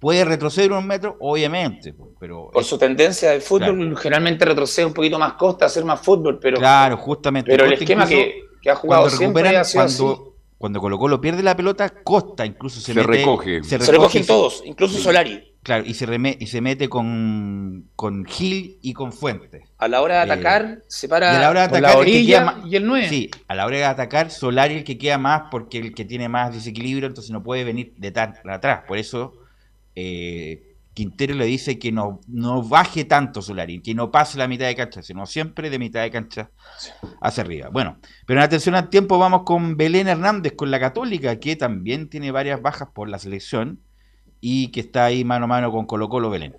Puede retroceder un metro, obviamente, pero... Por su tendencia de fútbol, generalmente retrocede un poquito más costa, hacer más fútbol, pero... Claro, justamente. Pero el esquema que, ha jugado siempre ha sido cuando, cuando Colo Colo pierde la pelota, Costa incluso se, se recoge. Se, recogen todos, incluso Solari. Claro, y se, y se mete con, con Gil y con Fuentes. A la hora de eh, atacar, se para a la, hora de atacar, orilla y el 9. Sí, a la hora de atacar, Solari el que queda más porque el que tiene más desequilibrio, entonces no puede venir de, atrás. Por eso eh, Quintero le dice que no, no baje tanto Solari, que no pase la mitad de cancha, sino siempre de mitad de cancha hacia arriba. Bueno, pero en atención al tiempo vamos con Belén Hernández, con la Católica, que también tiene varias bajas por la selección y que está ahí mano a mano con Colo Colo Belén.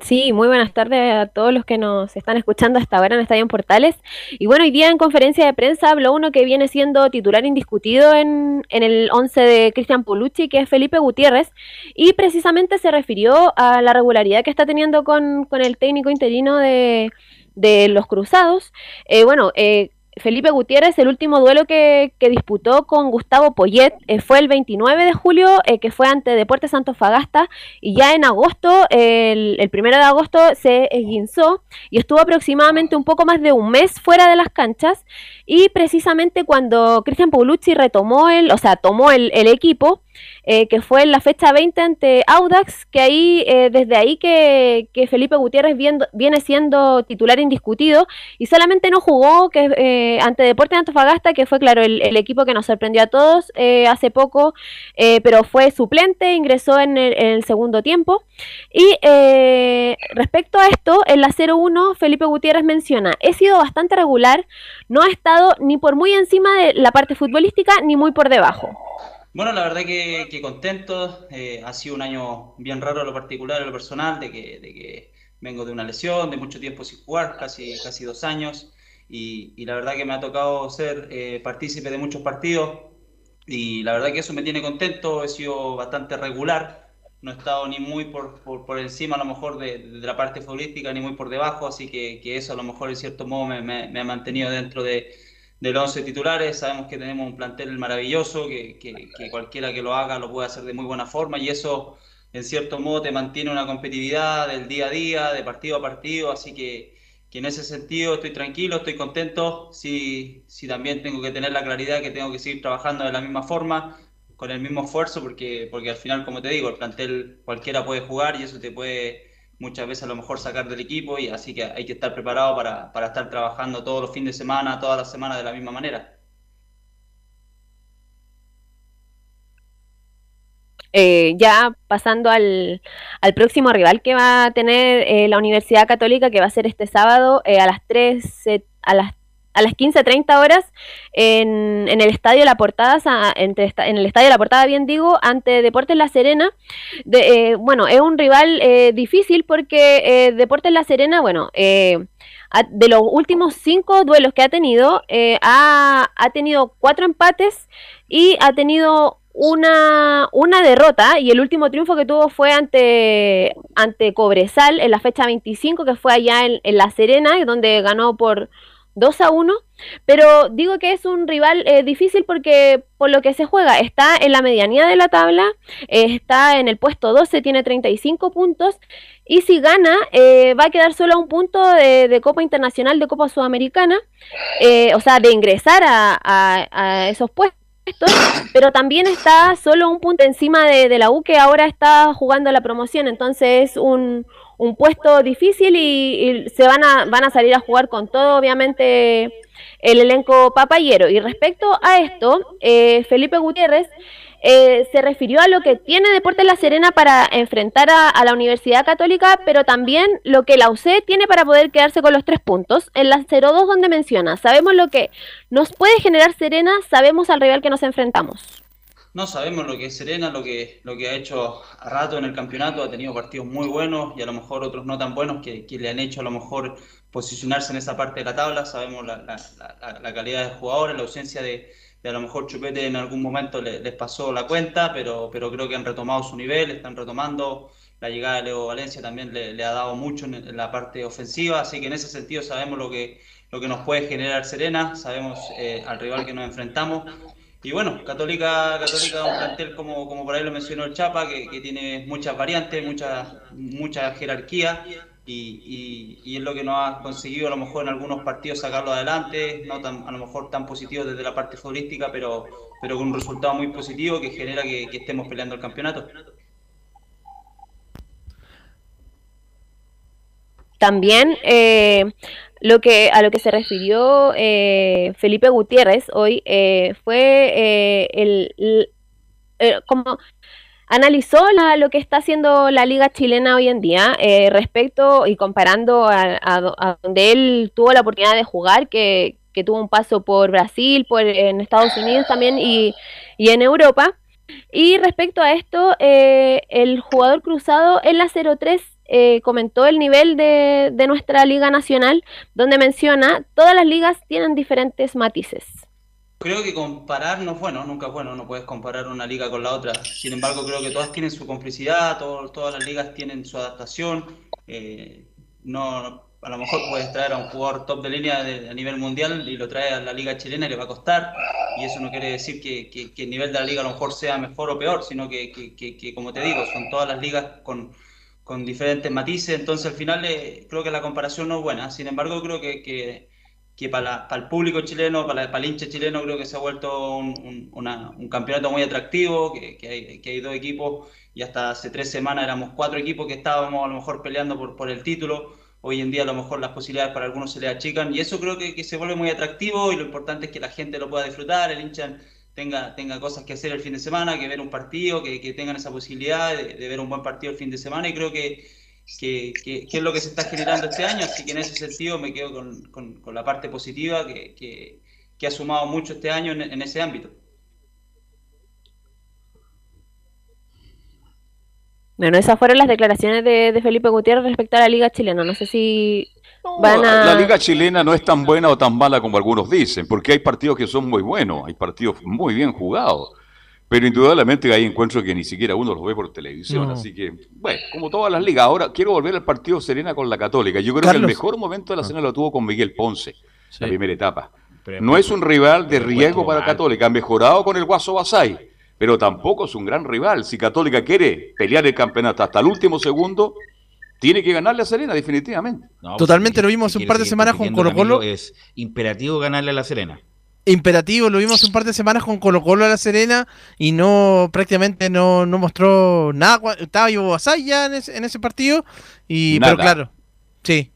Sí, muy buenas tardes a todos los que nos están escuchando hasta ahora en Estadio Portales. Y bueno, hoy día en conferencia de prensa habló uno que viene siendo titular indiscutido en, en el 11 de Cristian Polucci, que es Felipe Gutiérrez, y precisamente se refirió a la regularidad que está teniendo con, con el técnico interino de, de los Cruzados. Eh, bueno, eh, Felipe Gutiérrez, el último duelo que, disputó con Gustavo Poyet eh, fue el 29 de julio, eh, que fue ante Deportes Santos Fagasta, y ya en agosto, el, el primero de agosto, se esguinzó y estuvo aproximadamente un poco más de un mes fuera de las canchas. Y precisamente cuando Cristian Paulucci retomó el, o sea, tomó el, el equipo, eh, que fue en la fecha 20 ante Audax, que ahí, eh, desde ahí que, Felipe Gutiérrez viene siendo titular indiscutido y solamente no jugó que eh, ante Deportes de Antofagasta, que fue, claro, el, equipo que nos sorprendió a todos hace poco, pero fue suplente, ingresó en el, segundo tiempo. Y respecto a esto, en la 0-1, Felipe Gutiérrez menciona, he sido bastante regular, no ha estado ni por muy encima de la parte futbolística ni muy por debajo. Bueno, la verdad que, que contento. Eh, ha sido un año bien raro en lo particular, en lo personal, de que, de que vengo de una lesión, de mucho tiempo sin jugar, casi, casi dos años. Y, y la verdad que me ha tocado ser eh, partícipe de muchos partidos. Y la verdad que eso me tiene contento. He sido bastante regular. No he estado ni muy por, por, por encima, a lo mejor, de, de, la parte futbolística, ni muy por debajo. Así que, que eso, a lo mejor, en cierto modo, me, me, me ha mantenido dentro de del 11 titulares. Sabemos que tenemos un plantel maravilloso, que, que, cualquiera que lo haga lo puede hacer de muy buena forma y eso, en cierto modo, te mantiene una competitividad del día a día, de partido a partido. Así que, que en ese sentido estoy tranquilo, estoy contento. Sí, sí, también tengo que tener la claridad que tengo que seguir trabajando de la misma forma, con el mismo esfuerzo, porque, porque al final, como te digo, el plantel cualquiera puede jugar y eso te puede muchas veces a lo mejor sacar del equipo y así que hay que estar preparado para, para estar trabajando todos los fines de semana, todas las semanas de la misma manera. Eh, ya pasando al, al, próximo rival que va a tener eh, la Universidad Católica, que va a ser este sábado eh, a las 3, a las a las 15.30 horas en, en, el Estadio La Portada, entre, en el Estadio La Portada, bien digo, ante Deportes La Serena. De, eh, bueno, es un rival eh, difícil porque eh, Deportes La Serena, bueno, de los últimos cinco duelos que ha tenido, ha, ha, tenido cuatro empates y ha tenido una, una derrota y el último triunfo que tuvo fue ante, ante Cobresal en la fecha 25, que fue allá en, en La Serena, donde ganó por 2 a 1, pero digo que es un rival eh, difícil porque por lo que se juega está en la medianía de la tabla, eh, está en el puesto 12, tiene 35 puntos y si gana eh, va a quedar solo a un punto de, Copa Internacional, de Copa Sudamericana, o sea, de ingresar a, esos puestos pero también está solo un punto encima de, de, la U que ahora está jugando la promoción, entonces es un, un puesto difícil y, se van a, van a salir a jugar con todo, obviamente, el elenco papayero. Y respecto a esto, eh, Felipe Gutiérrez eh, se refirió a lo que tiene Deportes La Serena para enfrentar a, la Universidad Católica, pero también lo que la UC tiene para poder quedarse con los tres puntos. En la 0-2 donde menciona, sabemos lo que nos puede generar Serena, sabemos al rival que nos enfrentamos. No sabemos lo que es Serena, lo que, lo que ha hecho a rato en el campeonato, ha tenido partidos muy buenos y a lo mejor otros no tan buenos que, le han hecho a lo mejor posicionarse en esa parte de la tabla. Sabemos la, la, calidad de jugadores, la ausencia de, a lo mejor Chupete en algún momento les pasó la cuenta, pero, pero creo que han retomado su nivel, están retomando. La llegada de Leo Valencia también le, le ha dado mucho en, la parte ofensiva, así que en ese sentido sabemos lo que, lo que nos puede generar Serena, sabemos eh, al rival que nos enfrentamos y bueno, Católica, Católica un plantel como, como por ahí lo mencionó el Chapa, que, tiene muchas variantes, mucha, mucha jerarquía y, y, es lo que nos ha conseguido a lo mejor en algunos partidos sacarlo adelante, no tan, a lo mejor tan positivo desde la parte futbolística, pero, pero con un resultado muy positivo que genera que, estemos peleando el campeonato. También eh, lo que, a lo que se refirió eh, Felipe Gutiérrez hoy eh, fue eh, el, como analizó lo que está haciendo la liga chilena hoy en día respecto y comparando a, donde él tuvo la oportunidad de jugar, que, que tuvo un paso por Brasil, por en Estados Unidos también y, y en Europa. Y respecto a esto, el jugador cruzado en la 03 eh, comentó el nivel de, de, nuestra liga nacional, donde menciona, todas las ligas tienen diferentes matices. Creo que comparar no es bueno, nunca es bueno, no puedes comparar una liga con la otra. Sin embargo, creo que todas tienen su complicidad, todas las ligas tienen su adaptación. Eh, no, a lo mejor puedes traer a un jugador top de línea a nivel mundial y lo trae a la liga chilena y le va a costar. Y eso no quiere decir que, que, que el nivel de la liga a lo mejor sea mejor o peor, sino que, que como te digo, son todas las ligas con, con diferentes matices, entonces al final eh, creo que la comparación no es buena. Sin embargo, creo que, que, para, el público chileno, para, el hincha chileno, creo que se ha vuelto un, campeonato muy atractivo, que, que, hay, que hay dos equipos y hasta hace tres semanas éramos cuatro equipos que estábamos a lo mejor peleando por, el título. Hoy en día a lo mejor las posibilidades para algunos se le achican y eso creo que se vuelve muy atractivo y lo importante es que la gente lo pueda disfrutar, el hincha tenga, tenga cosas que hacer el fin de semana, que ver un partido, que, que tengan esa posibilidad de, ver un buen partido el fin de semana y creo que, que, que, es lo que se está generando este año, así que en ese sentido me quedo con, con, la parte positiva que, ha sumado mucho este año en, en ese ámbito. Bueno, esas fueron las declaraciones de, de, Felipe Gutiérrez respecto a la Liga Chilena. No sé si la liga chilena no es tan buena o tan mala como algunos dicen, porque hay partidos que son muy buenos, hay partidos muy bien jugados. Pero indudablemente hay encuentros que ni siquiera uno los ve por televisión. Así que, bueno, como todas las ligas. Ahora quiero volver al partido Serena con la Católica. Yo creo que el mejor momento de la Serena lo tuvo con Miguel Ponce, la primera etapa. no es un rival de riesgo para Católica. Ha mejorado con el Guaso Basay, pero tampoco es un gran rival. Si Católica quiere pelear el campeonato hasta el último segundo, tiene que ganarle a Serena, definitivamente. Pues, Totalmente, lo vimos un par de semanas con Colo Colo. Es imperativo ganarle a la Serena. Imperativo, lo vimos un par de semanas con Colo Colo a la Serena y no prácticamente no, no mostró nada. Estaba Ivo Basay ya en ese, en ese partido, y, pero claro, sí.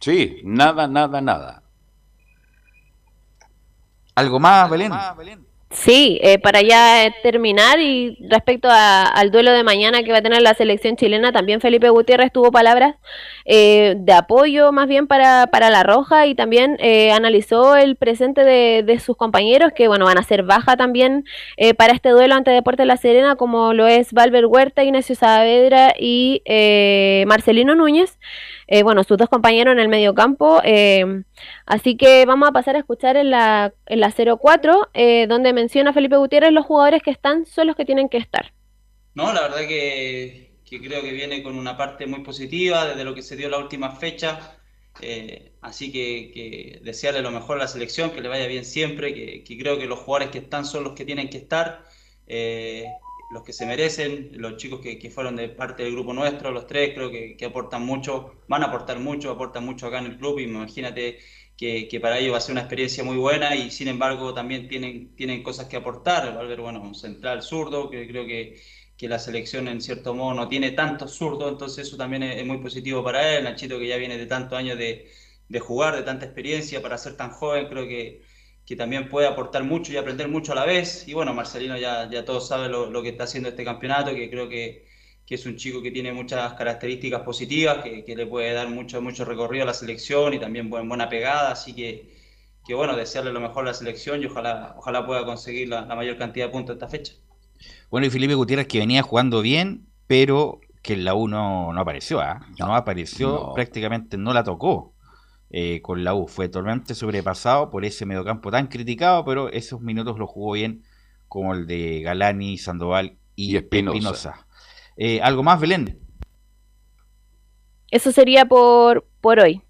Sí, nada, nada, nada. ¿Algo más, Belén? Sí, eh, para ya terminar y respecto al duelo de mañana que va a tener la selección chilena, también Felipe Gutiérrez tuvo palabras eh, de apoyo más bien para, para la Roja y también eh, analizó el presente de, de, sus compañeros que bueno van a ser baja también para este duelo ante Deportes La Serena como lo es Valver Huerta, Ignacio Saavedra y Marcelino Núñez. Eh, bueno, sus dos compañeros en el medio campo. Eh, así que vamos a pasar a escuchar en la, en la 04, eh, donde menciona Felipe Gutiérrez los jugadores que están son los que tienen que estar. No, la verdad que, creo que viene con una parte muy positiva desde lo que se dio la última fecha. así que, desearle lo mejor a la selección, que le vaya bien siempre, que, que, creo que los jugadores que están son los que tienen que estar los que se merecen, los chicos que, que, fueron de parte del grupo nuestro, los tres, creo que, que, aportan mucho, van a aportar mucho, aportan mucho acá en el club y imagínate que, que, para ellos va a ser una experiencia muy buena y sin embargo también tienen, tienen cosas que aportar. Valver, bueno, un central zurdo, que creo que, la selección en cierto modo no tiene tantos zurdos, entonces eso también es, muy positivo para él. Nachito que ya viene de tantos años de, de jugar, de tanta experiencia para ser tan joven, creo que que también puede aportar mucho y aprender mucho a la vez. Y bueno, Marcelino ya, ya todos saben lo, que está haciendo este campeonato, que creo que, que, es un chico que tiene muchas características positivas, que, que, le puede dar mucho, mucho recorrido a la selección y también buena pegada. Así que, que bueno, desearle lo mejor a la selección y ojalá, ojalá pueda conseguir la, mayor cantidad de puntos esta fecha. Bueno, y Felipe Gutiérrez que venía jugando bien, pero que en la U no, apareció, ¿ah? No, apareció, prácticamente no la tocó. Eh, con la U. Fue totalmente sobrepasado por ese mediocampo tan criticado, pero esos minutos lo jugó bien, como el de Galani, Sandoval y, Espinosa. Eh, ¿Algo más, Belén? Eso sería por, por hoy.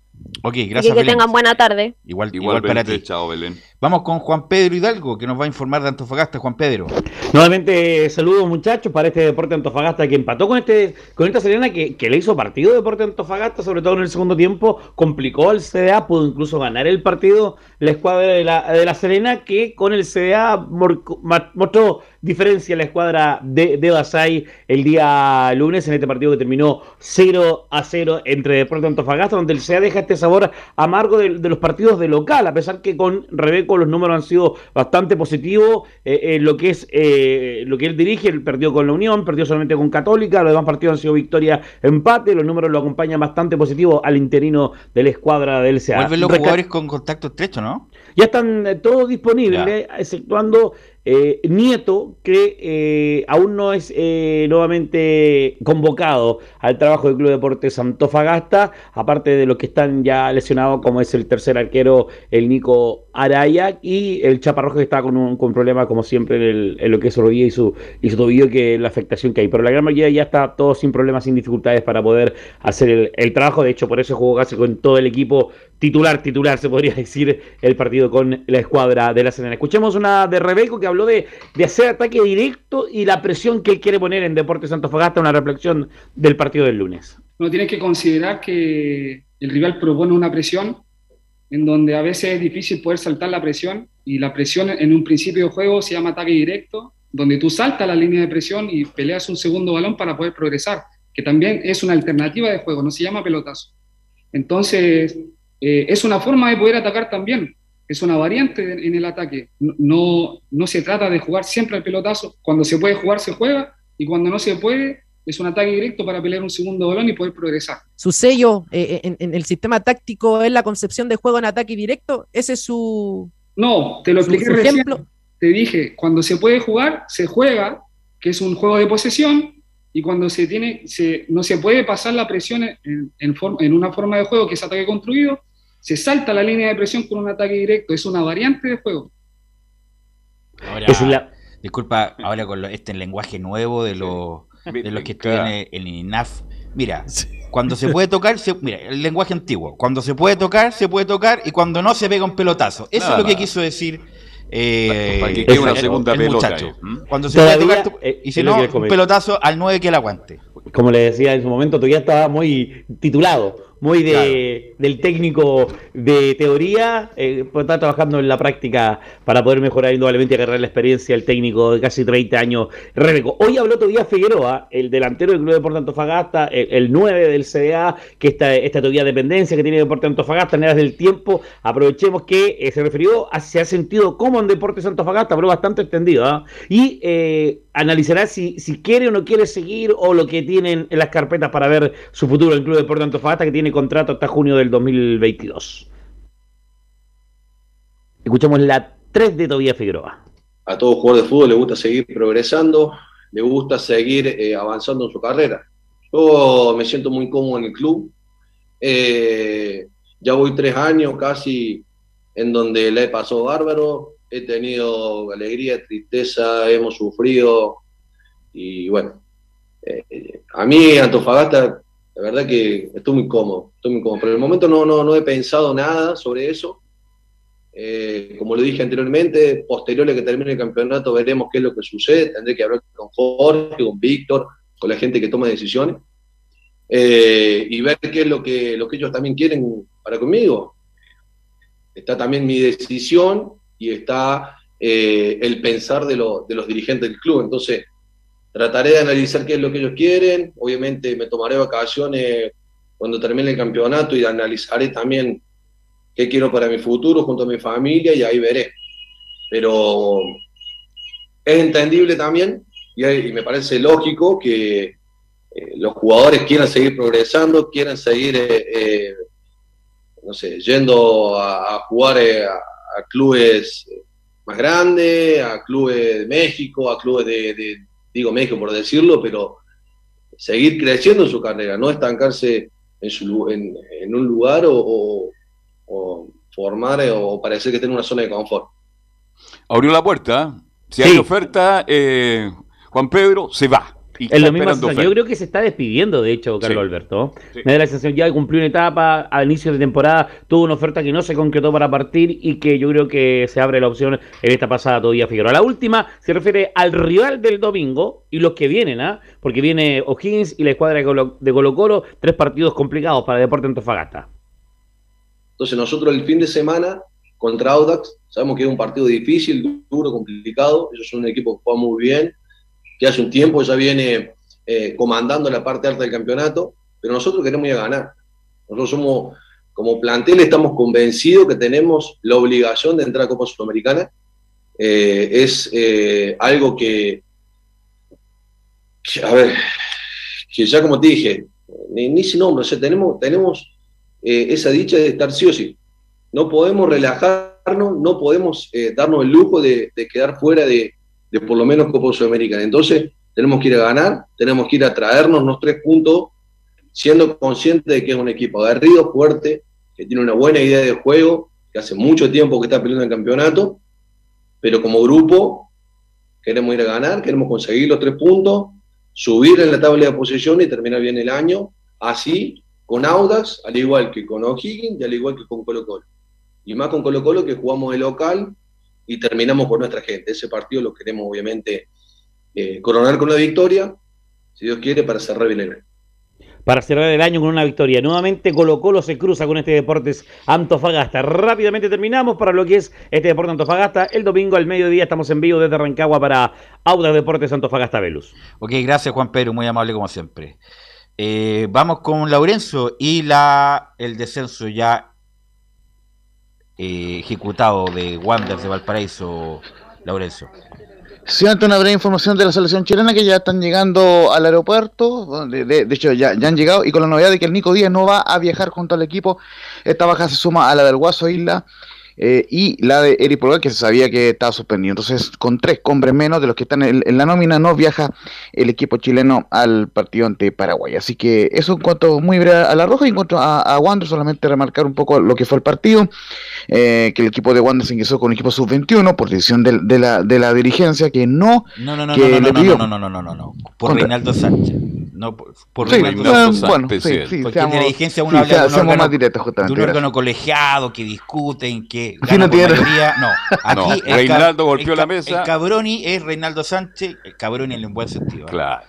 Ok, gracias. que tengan buena tarde. Igual, igual para ti. Chao, Belén. Vamos con Juan Pedro Hidalgo, que nos va a informar de Antofagasta. Juan Pedro. Nuevamente, saludos muchachos para este Deporte Antofagasta que empató con este con esta Serena que, le hizo partido de Deporte Antofagasta, sobre todo en el segundo tiempo. Complicó al CDA, pudo incluso ganar el partido la escuadra de la, de la Serena, que con el CDA mostró diferencia la escuadra de, de Basay el día lunes en este partido que terminó 0 a 0 entre Deporte Antofagasta, donde el CDA deja este sabor amargo de, los partidos de local, a pesar que con Los números han sido bastante positivos. Eh, eh, lo que es eh, lo que él dirige, él perdió con la Unión, perdió solamente con Católica, los demás partidos han sido victoria, empate, los números lo acompañan bastante positivo al interino de la escuadra del CA. Vuelven los jugadores con contacto estrecho, ¿no? Ya están todos disponibles, exceptuando eh, Nieto, que eh, aún no es eh, nuevamente convocado al trabajo del Club Deportes Antofagasta, aparte de los que están ya lesionados, como es el tercer arquero, el Nico Araya, y el Chaparrojo que está con un con problema, como siempre, en, lo que es rodilla y su, y su tobillo, que la afectación que hay. Pero la gran mayoría ya está todo sin problemas, sin dificultades para poder hacer el, el trabajo. De hecho, por eso jugó casi con todo el equipo titular, titular, se podría [laughs] decir, el partido con la escuadra de la Serena. Escuchemos una de Rebeco que habló de, hacer ataque directo y la presión que él quiere poner en Deportes Santofagasta, una reflexión del partido del lunes. Uno tiene que considerar que el rival propone una presión en donde a veces es difícil poder saltar la presión y la presión en un principio de juego se llama ataque directo, donde tú saltas la línea de presión y peleas un segundo balón para poder progresar, que también es una alternativa de juego, no se llama pelotazo. Entonces, eh, es una forma de poder atacar también, es una variante en el ataque. No, no se trata de jugar siempre al pelotazo, cuando se puede jugar se juega y cuando no se puede es un ataque directo para pelear un segundo balón y poder progresar. Su sello eh, eh, en, el sistema táctico es la concepción de juego en ataque directo, ese es su... No, te lo expliqué recién, te dije, cuando se puede jugar, se juega, que es un juego de posesión, y cuando se tiene, se, no se puede pasar la presión en, en una forma de juego que es ataque construido, se salta la línea de presión con un ataque directo, es una variante de juego. Ahora, disculpa, ahora con este lenguaje nuevo de, los que estudian en INAF. Mira, cuando se puede tocar, mira, el lenguaje antiguo. Cuando se puede tocar, se puede tocar y cuando no, se pega un pelotazo. Eso es lo que quiso decir. Eh, para que quede una segunda pelota. Cuando se puede tocar, eh, y si no, un pelotazo al 9 que la aguante. Como le decía en su momento, tú ya estaba muy titulado muy de, del técnico de teoría, eh, pues está trabajando en la práctica para poder mejorar indudablemente y agarrar la experiencia del técnico de casi 30 años, Rebeco. Hoy habló todavía Figueroa, el delantero del Club de Deportes Antofagasta, el, 9 del CDA, que esta, esta todavía dependencia que tiene Deportes Antofagasta en eras del tiempo, aprovechemos que eh, se refirió, a, se ha sentido como en Deportes Antofagasta, pero bastante extendido, ¿ah? y eh, analizará si, si quiere o no quiere seguir o lo que tienen en las carpetas para ver su futuro en el Club de Deportes Antofagasta, que tiene contrato hasta junio del 2022. Escuchamos la 3 de Tobías Figueroa. A todo jugador de fútbol le gusta seguir progresando, le gusta seguir eh, avanzando en su carrera. Yo me siento muy cómodo en el club. Eh, ya voy tres años casi en donde le he pasado bárbaro. He tenido alegría, tristeza, hemos sufrido. Y bueno, eh, a mí Antofagasta la verdad que estoy muy cómodo, estoy muy cómodo. Pero en el momento no, no, no he pensado nada sobre eso. Eh, como lo dije anteriormente, posterior a que termine el campeonato veremos qué es lo que sucede. Tendré que hablar con Jorge, con Víctor, con la gente que toma decisiones eh, y ver qué es lo que, lo que ellos también quieren para conmigo. Está también mi decisión y está eh, el pensar de, de los dirigentes del club. Entonces, trataré de analizar qué es lo que ellos quieren. Obviamente me tomaré vacaciones cuando termine el campeonato y analizaré también qué quiero para mi futuro junto a mi familia y ahí veré. Pero es entendible también y, me parece lógico que eh, los jugadores quieran seguir progresando, quieran seguir, eh, no sé, yendo a, jugar a, clubes más grandes, a clubes de México, a clubes de, digo México por decirlo, pero seguir creciendo en su carrera, no estancarse en, su, en, un lugar o, formar eh, o parecer que tiene una zona de confort. Abrió la puerta, si hay oferta, eh, Juan Pedro se va. Es lo mismo Yo creo que se está despidiendo, de hecho, Carlos Alberto. Me da la sensación ya cumplió una etapa, al inicio de temporada tuvo una oferta que no se concretó para partir y que yo creo que se abre la opción en esta pasada todavía Figueroa. La última se refiere al rival del domingo y los que vienen, ¿ah? Porque viene O'Higgins y la escuadra de Colo, Colo, tres partidos complicados para Deporte Antofagasta. Entonces nosotros el fin de semana contra Audax, sabemos que es un partido difícil, duro, complicado, ellos son un equipo que juega muy bien, que hace un tiempo ya viene eh, comandando la parte alta del campeonato, pero nosotros queremos ir a ganar. Nosotros somos, como plantel, estamos convencidos que tenemos la obligación de entrar a Copa Sudamericana. Eh, es eh, algo que, a ver, que ya como te dije, ni, sin nombre, o sea, tenemos, tenemos esa dicha de estar sí o sí. No podemos relajarnos, no podemos darnos el lujo de quedar fuera de, de por lo menos Copa Sudamericana. Entonces, tenemos que ir a ganar, tenemos que ir a traernos los tres puntos, siendo conscientes de que es un equipo aguerrido, fuerte, que tiene una buena idea de juego, que hace mucho tiempo que está peleando el campeonato, pero como grupo queremos ir a ganar, queremos conseguir los tres puntos, subir en la tabla de posición y terminar bien el año, así con Audax, al igual que con O'Higgins y al igual que con Colo Colo. Y más con Colo Colo que jugamos de local y terminamos por nuestra gente. Ese partido lo queremos obviamente eh, coronar con una victoria, si Dios quiere, para cerrar bien el año. Para cerrar el año con una victoria. Nuevamente Colo Colo se cruza con este Deportes Antofagasta. Rápidamente terminamos para lo que es este Deporte Antofagasta. El domingo al mediodía estamos en vivo desde Rancagua para Auda Deportes Antofagasta Velus. Ok, gracias Juan Pedro, muy amable como siempre. Eh, vamos con Laurenzo y la, el descenso ya eh, ejecutado de Wanderers de Valparaíso, Laurencio. Sí, ante una breve información de la selección chilena que ya están llegando al aeropuerto, de, hecho ya, ya, han llegado y con la novedad de que el Nico Díaz no va a viajar junto al equipo, esta baja se suma a la del Guaso Isla eh, y la de Eric Pulgar, que se sabía que estaba suspendido. Entonces, con tres hombres menos de los que están en, la nómina, no viaja el equipo chileno al partido ante Paraguay. Así que eso en cuanto muy breve a la roja y en cuanto a, a Wander, solamente remarcar un poco lo que fue el partido, eh, que el equipo de Wander se ingresó con el equipo sub-21 por decisión de, la, de la dirigencia que no... No, no, no, no, no, no, no, no, no, no, por Reinaldo Sánchez. No, por, Reinaldo Sánchez. Bueno, sí, sí, porque seamos, dirigencia uno habla de un órgano, más directo, justamente, de un órgano colegiado que discuten, que no, [laughs] aquí Reinaldo golpeó la mesa. El Cabroni es Reinaldo Sánchez, el Cabroni en un buen sentido. Claro.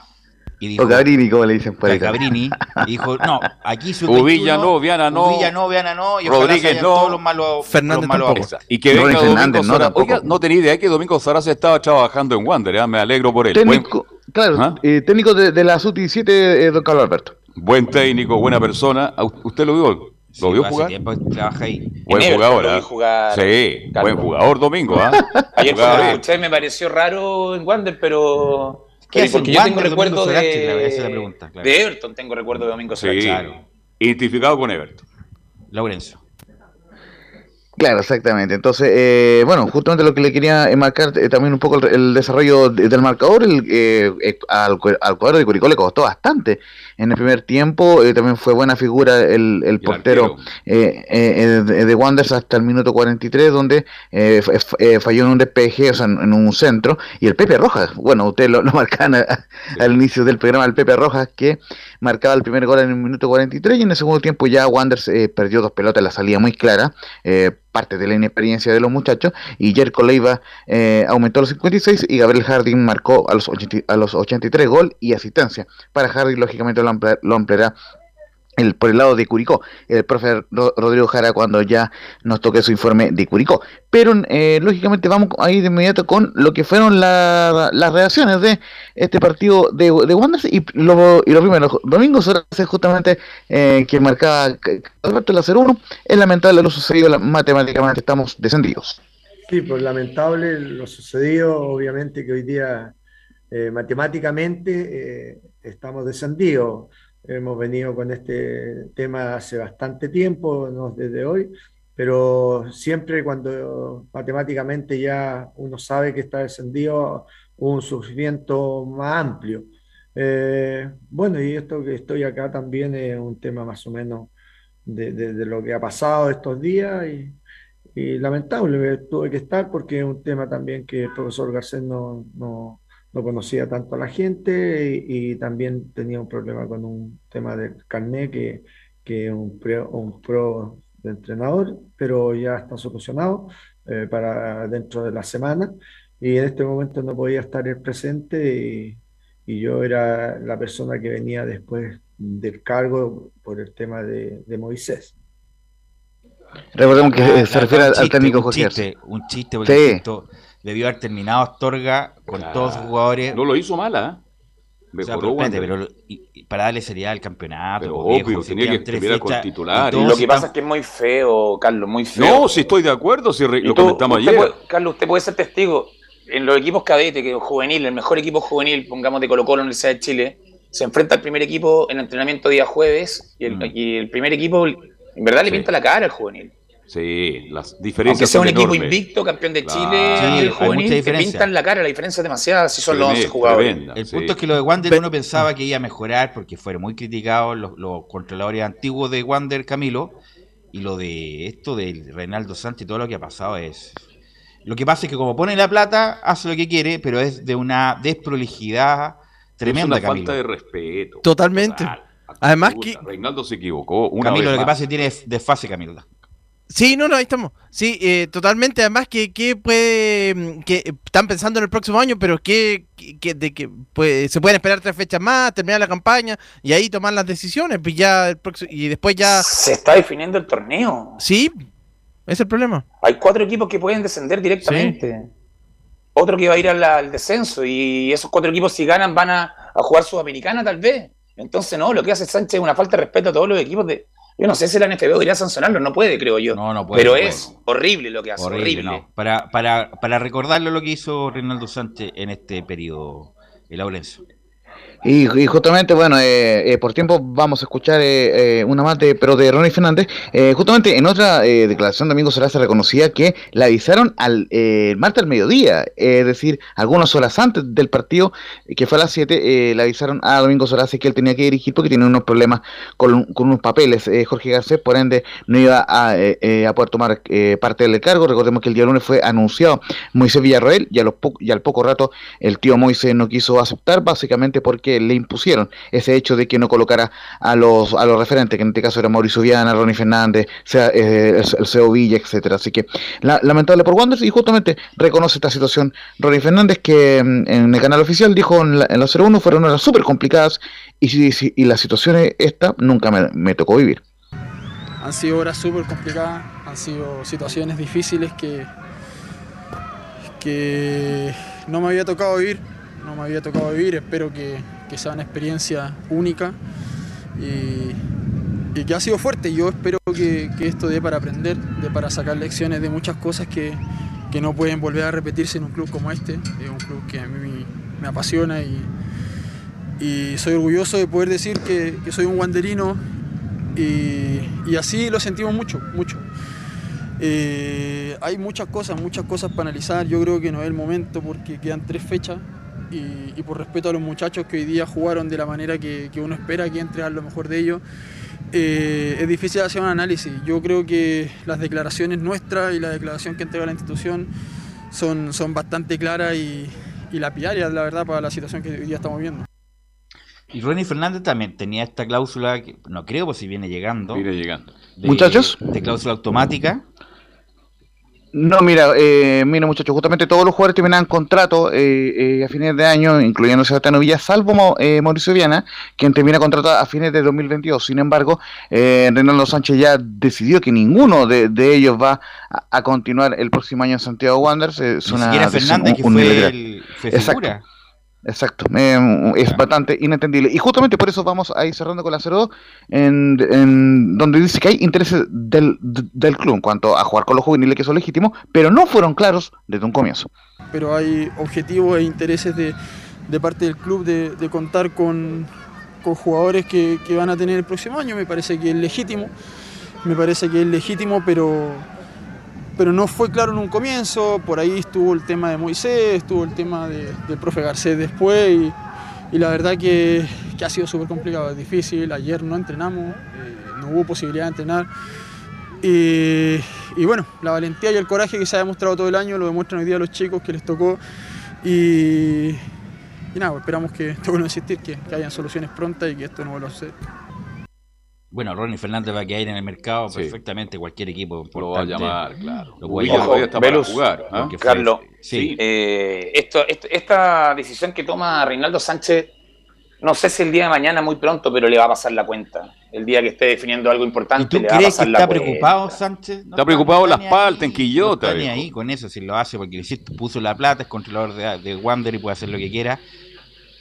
Y dijo, o Cabrini, como le dicen por ahí. Cabrini [laughs] dijo, no, aquí su Uvilla no, Viana no. Uvilla no, Viana no. Y Rodríguez no. Todos los malos, Fernández los malos Y que venga Domingo Sara. Oiga, no tenía idea que Domingo se estaba trabajando en Wander, ¿eh? me alegro por él. Técnico, claro, ¿Ah? eh, técnico de, de la SU-17, eh, don Carlos Alberto. Buen técnico, buena persona. ¿Usted lo vio? ¿Lo vio jugar? trabaja ahí. Buen jugador, ¿ah? Sí, buen jugador Domingo, ¿ah? [laughs] Ayer lo escuché me pareció raro en Wander, pero... ¿Qué porque yo tengo recuerdo de... la pregunta, de Everton, tengo recuerdo de Domingo Sí, claro. identificado con Everton. Lorenzo. Claro, exactamente. Entonces, eh, bueno, justamente lo que le quería marcar eh, también un poco el, desarrollo del marcador, el, eh, al, al, cuadro de Curicó le costó bastante en el primer tiempo. Eh, también fue buena figura el, el portero eh, eh, de, Wanderers hasta el minuto 43, donde falló en un despeje, o sea, en, un centro. Y el Pepe Rojas, bueno, ustedes lo, lo [laughs] marcan al inicio del programa, el Pepe Rojas, que marcaba el primer gol en el minuto 43 y en el segundo tiempo ya Wanderers perdió dos pelotas, la salida muy clara parte de la inexperiencia de los muchachos, y Jerko Leiva aumentó a los 56 y Gabriel Harding marcó a los, a los 83 gol y asistencia. Para Harding, lógicamente, lo, ampliará el, por el lado de Curicó, el profe Rodrigo Jara cuando ya nos toque su informe de Curicó. Pero eh, lógicamente vamos a ir de inmediato con lo que fueron las reacciones de este partido de, de Wanderers y lo, y lo primero, Domingo es justamente eh, que marcaba Alberto el 0-1, es lamentable lo sucedido, matemáticamente estamos descendidos. Sí, pues lamentable lo sucedido, obviamente que hoy día eh, matemáticamente estamos descendidos. Hemos venido con este tema hace bastante tiempo, no desde hoy, pero siempre cuando matemáticamente ya uno sabe que está descendido, un sufrimiento más amplio. Eh, bueno, y esto que estoy acá también es un tema más o menos de, lo que ha pasado estos días y, lamentable, tuve que estar porque es un tema también que el profesor Garcés no, no, conocía tanto a la gente y, también tenía un problema con un tema del carnet que, que es un, un pro de entrenador, pero ya está solucionado eh, para dentro de la semana y en este momento no podía estar el presente y, yo era la persona que venía después del cargo por el tema de, Moisés. Recordemos que ah, se refiere al técnico José. Un chiste, un chiste porque sí. Debió haber terminado Astorga con todos los jugadores. No lo hizo mala, ¿eh? pero, para darle seriedad al campeonato. Pero obvio, tenía que terminar con titular. Lo que pasa es que es muy feo, Carlos, muy feo. No, si estoy de acuerdo, si lo comentamos ayer. Carlos, usted puede ser testigo. En los equipos cadete, que juvenil, el mejor equipo juvenil, pongamos de Colo Colo, Universidad de Chile, se enfrenta al primer equipo en entrenamiento día jueves y el, mm. primer equipo, en verdad, le pinta la cara al juvenil. Sí, las diferencias Aunque sea un equipo invicto, campeón de Chile, sí, el juvenil, pintan la cara, la diferencia es demasiada si son los 11 jugadores. el punto es que lo de Wander uno pensaba que iba a mejorar porque fueron muy criticados los, controladores antiguos de Wander, Camilo, y lo de esto de Reinaldo Sánchez y todo lo que ha pasado es... Lo que pasa es que como pone la plata, hace lo que quiere, pero es de una desprolijidad tremenda, es una falta de respeto. Totalmente. Además que... Reinaldo se equivocó. Una Camilo, lo que pasa es que tiene desfase, Camilo. Sí, no, no, ahí estamos. Sí, eh, totalmente. Además, que, que puede. Mm, que están pensando en el próximo año, pero que, de que pues, se pueden esperar tres fechas más, terminar la campaña y ahí tomar las decisiones. Pues ya el próximo, y después ya. Se está definiendo el torneo. Sí, es el problema. Hay cuatro equipos que pueden descender directamente. Otro que va a ir al, descenso. Y esos cuatro equipos, si ganan, van a, a jugar Sudamericana, tal vez. Entonces, no, lo que hace Sánchez es una falta de respeto a todos los equipos de yo no sé si la NFB debería sancionarlo, no puede, creo yo. No, no puede. Pero es horrible lo que hace, horrible. Para, para, para recordarlo lo que hizo Reinaldo Sánchez en este periodo, el Laurencio. Y, justamente, bueno, eh, eh, por tiempo vamos a escuchar eh, una más de, pero de Ronnie Fernández. justamente en otra declaración, Domingo Solá se reconocía que la avisaron al martes al mediodía, es decir, algunas horas antes del partido, que fue a las 7, le avisaron a Domingo Solá que él tenía que dirigir porque tenía unos problemas con, unos papeles. Jorge Garcés, por ende, no iba a, poder tomar parte del cargo. Recordemos que el día lunes fue anunciado Moisés Villarroel y, a los y al poco rato el tío Moisés no quiso aceptar, básicamente porque le impusieron ese hecho de que no colocara a los a los referentes, que en este caso era Mauricio Viana, Ronnie Fernández, eh, el CEO Villa, etcétera. Así que lamentable por Wanderers y justamente reconoce esta situación Ronnie Fernández que mm, en el canal oficial dijo en la, en 01 fueron horas súper complicadas y, si, y la situación esta nunca me, me tocó vivir. Han sido horas súper complicadas, han sido situaciones difíciles que, que no me había tocado vivir, no me había tocado vivir, espero que, que sea una experiencia única y, que ha sido fuerte. Yo espero que, esto dé para aprender, de para sacar lecciones de muchas cosas que, no pueden volver a repetirse en un club como este. Es un club que a mí me apasiona y, y soy orgulloso de poder decir que, soy un guanderino y, así lo sentimos mucho, mucho. Eh, hay muchas cosas, muchas cosas para analizar. Yo creo que no es el momento porque quedan tres fechas y, por respeto a los muchachos que hoy día jugaron de la manera que, uno espera que entre a lo mejor de ellos, eh, es difícil hacer un análisis. Yo creo que las declaraciones nuestras y la declaración que entrega la institución son, son bastante claras y, y lapidarias, la verdad, para la situación que hoy día estamos viendo. Y Ronnie Fernández también tenía esta cláusula, que no creo, pues si viene llegando. Viene llegando. Muchachos. De cláusula automática no, mira, eh, mira muchachos, justamente todos los jugadores terminaban contrato eh, eh, a fines de año, incluyendo Sebastián Villa, salvo Mauricio Viana, quien termina contrato a fines de 2022. Sin embargo, Renaldo Sánchez ya decidió que ninguno de, ellos va a, continuar el próximo año en Santiago Wanderers. Es Ni una Fernández, que fue, el, figura. Exacto, es bastante inentendible. Y justamente por eso vamos a ir cerrando con la 02, en, en donde dice que hay intereses del, del club en cuanto a jugar con los juveniles que son legítimos, pero no fueron claros desde un comienzo. Pero hay objetivos e intereses de, parte del club de, contar con, jugadores que, van a tener el próximo año, me parece que es legítimo. me parece que es legítimo, pero, pero no fue claro en un comienzo. Por ahí estuvo el tema de Moisés, estuvo el tema de, del profe Garcés después y, la verdad que, que ha sido súper complicado, difícil. Ayer no entrenamos, eh, no hubo posibilidad de entrenar. Y, y, bueno, la valentía y el coraje que se ha demostrado todo el año lo demuestran hoy día los chicos que les tocó. Y, nada, esperamos que, [laughs] te vuelvo a insistir, que, que hayan soluciones prontas y que esto no vuelva a suceder. Bueno, Ronnie Fernández va a caer en el mercado sí. perfectamente, cualquier equipo lo va a llamar, claro. Lo puede llamar. Está para jugar, ¿eh? Carlos, sí. Eh, esto, esto, esta decisión que toma Reinaldo Sánchez, no sé si el día de mañana, muy pronto, pero le va a pasar la cuenta. El día que esté definiendo algo importante, ¿Y tú le va a crees pasar que la está cuenta. preocupado Sánchez? está preocupado las paltas en Quillota. No está ni ahí con eso, si lo hace porque hiciste, puso la plata, es controlador de, de Wander y puede hacer lo que quiera.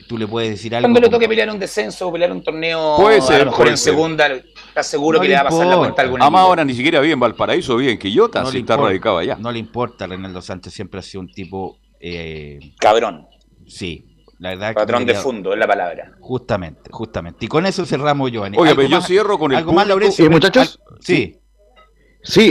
Tú le puedes decir algo. Cuando le como- toque pelear un descenso o pelear un torneo, Puede a ser, lo mejor puede en ser. segunda, está seguro No que le le va a pasar la cuenta a algún Además ahora ni siquiera vive en Valparaíso, vive en Quillota, No si le está importa, radicado allá. No le importa, Reinaldo Sánchez siempre ha sido un tipo... eh, Cabrón. Sí, la verdad que Patrón de fondo, es la palabra. Justamente, justamente. Y con eso cerramos, Giovanni. Oye, ¿Algo pero yo más- cierro con el ¿Algo más, público. Laurencio? Eh, muchachos. Al- Sí. Sí,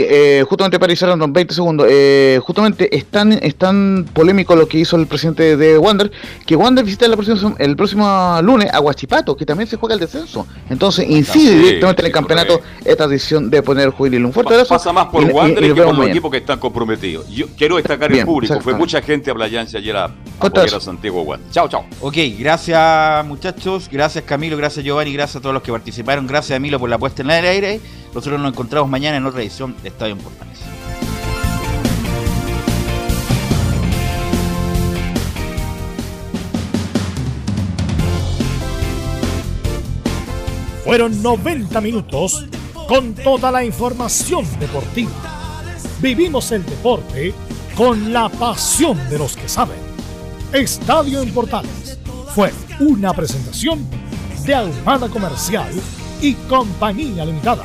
eh, justamente para iniciar unos 20 segundos. Eh, justamente es tan, es tan polémico lo que hizo el presidente de Wander que Wander visita la próxima- el próximo lunes a Huachipato, que también se juega el descenso. Entonces incide Sí, directamente en el sí, campeonato esta decisión de poner juvenil. Un fuerte Pa- abrazo. Pasa más por y- y- y Wander que por los mañana. equipos que están comprometidos. Yo quiero destacar el Bien, público. Fue mucha gente a Playanza ayer a, a Santiago Wander. Chao, chao. Ok, gracias muchachos, gracias Camilo, gracias Giovanni, gracias a todos los que participaron, gracias a Milo por la puesta en el aire. Nosotros nos encontramos mañana en otra edición de Estadio en. Fueron 90 minutos con toda la información deportiva. Vivimos el deporte con la pasión de los que saben. Estadio en fue una presentación de Ahumada Comercial y Compañía Limitada.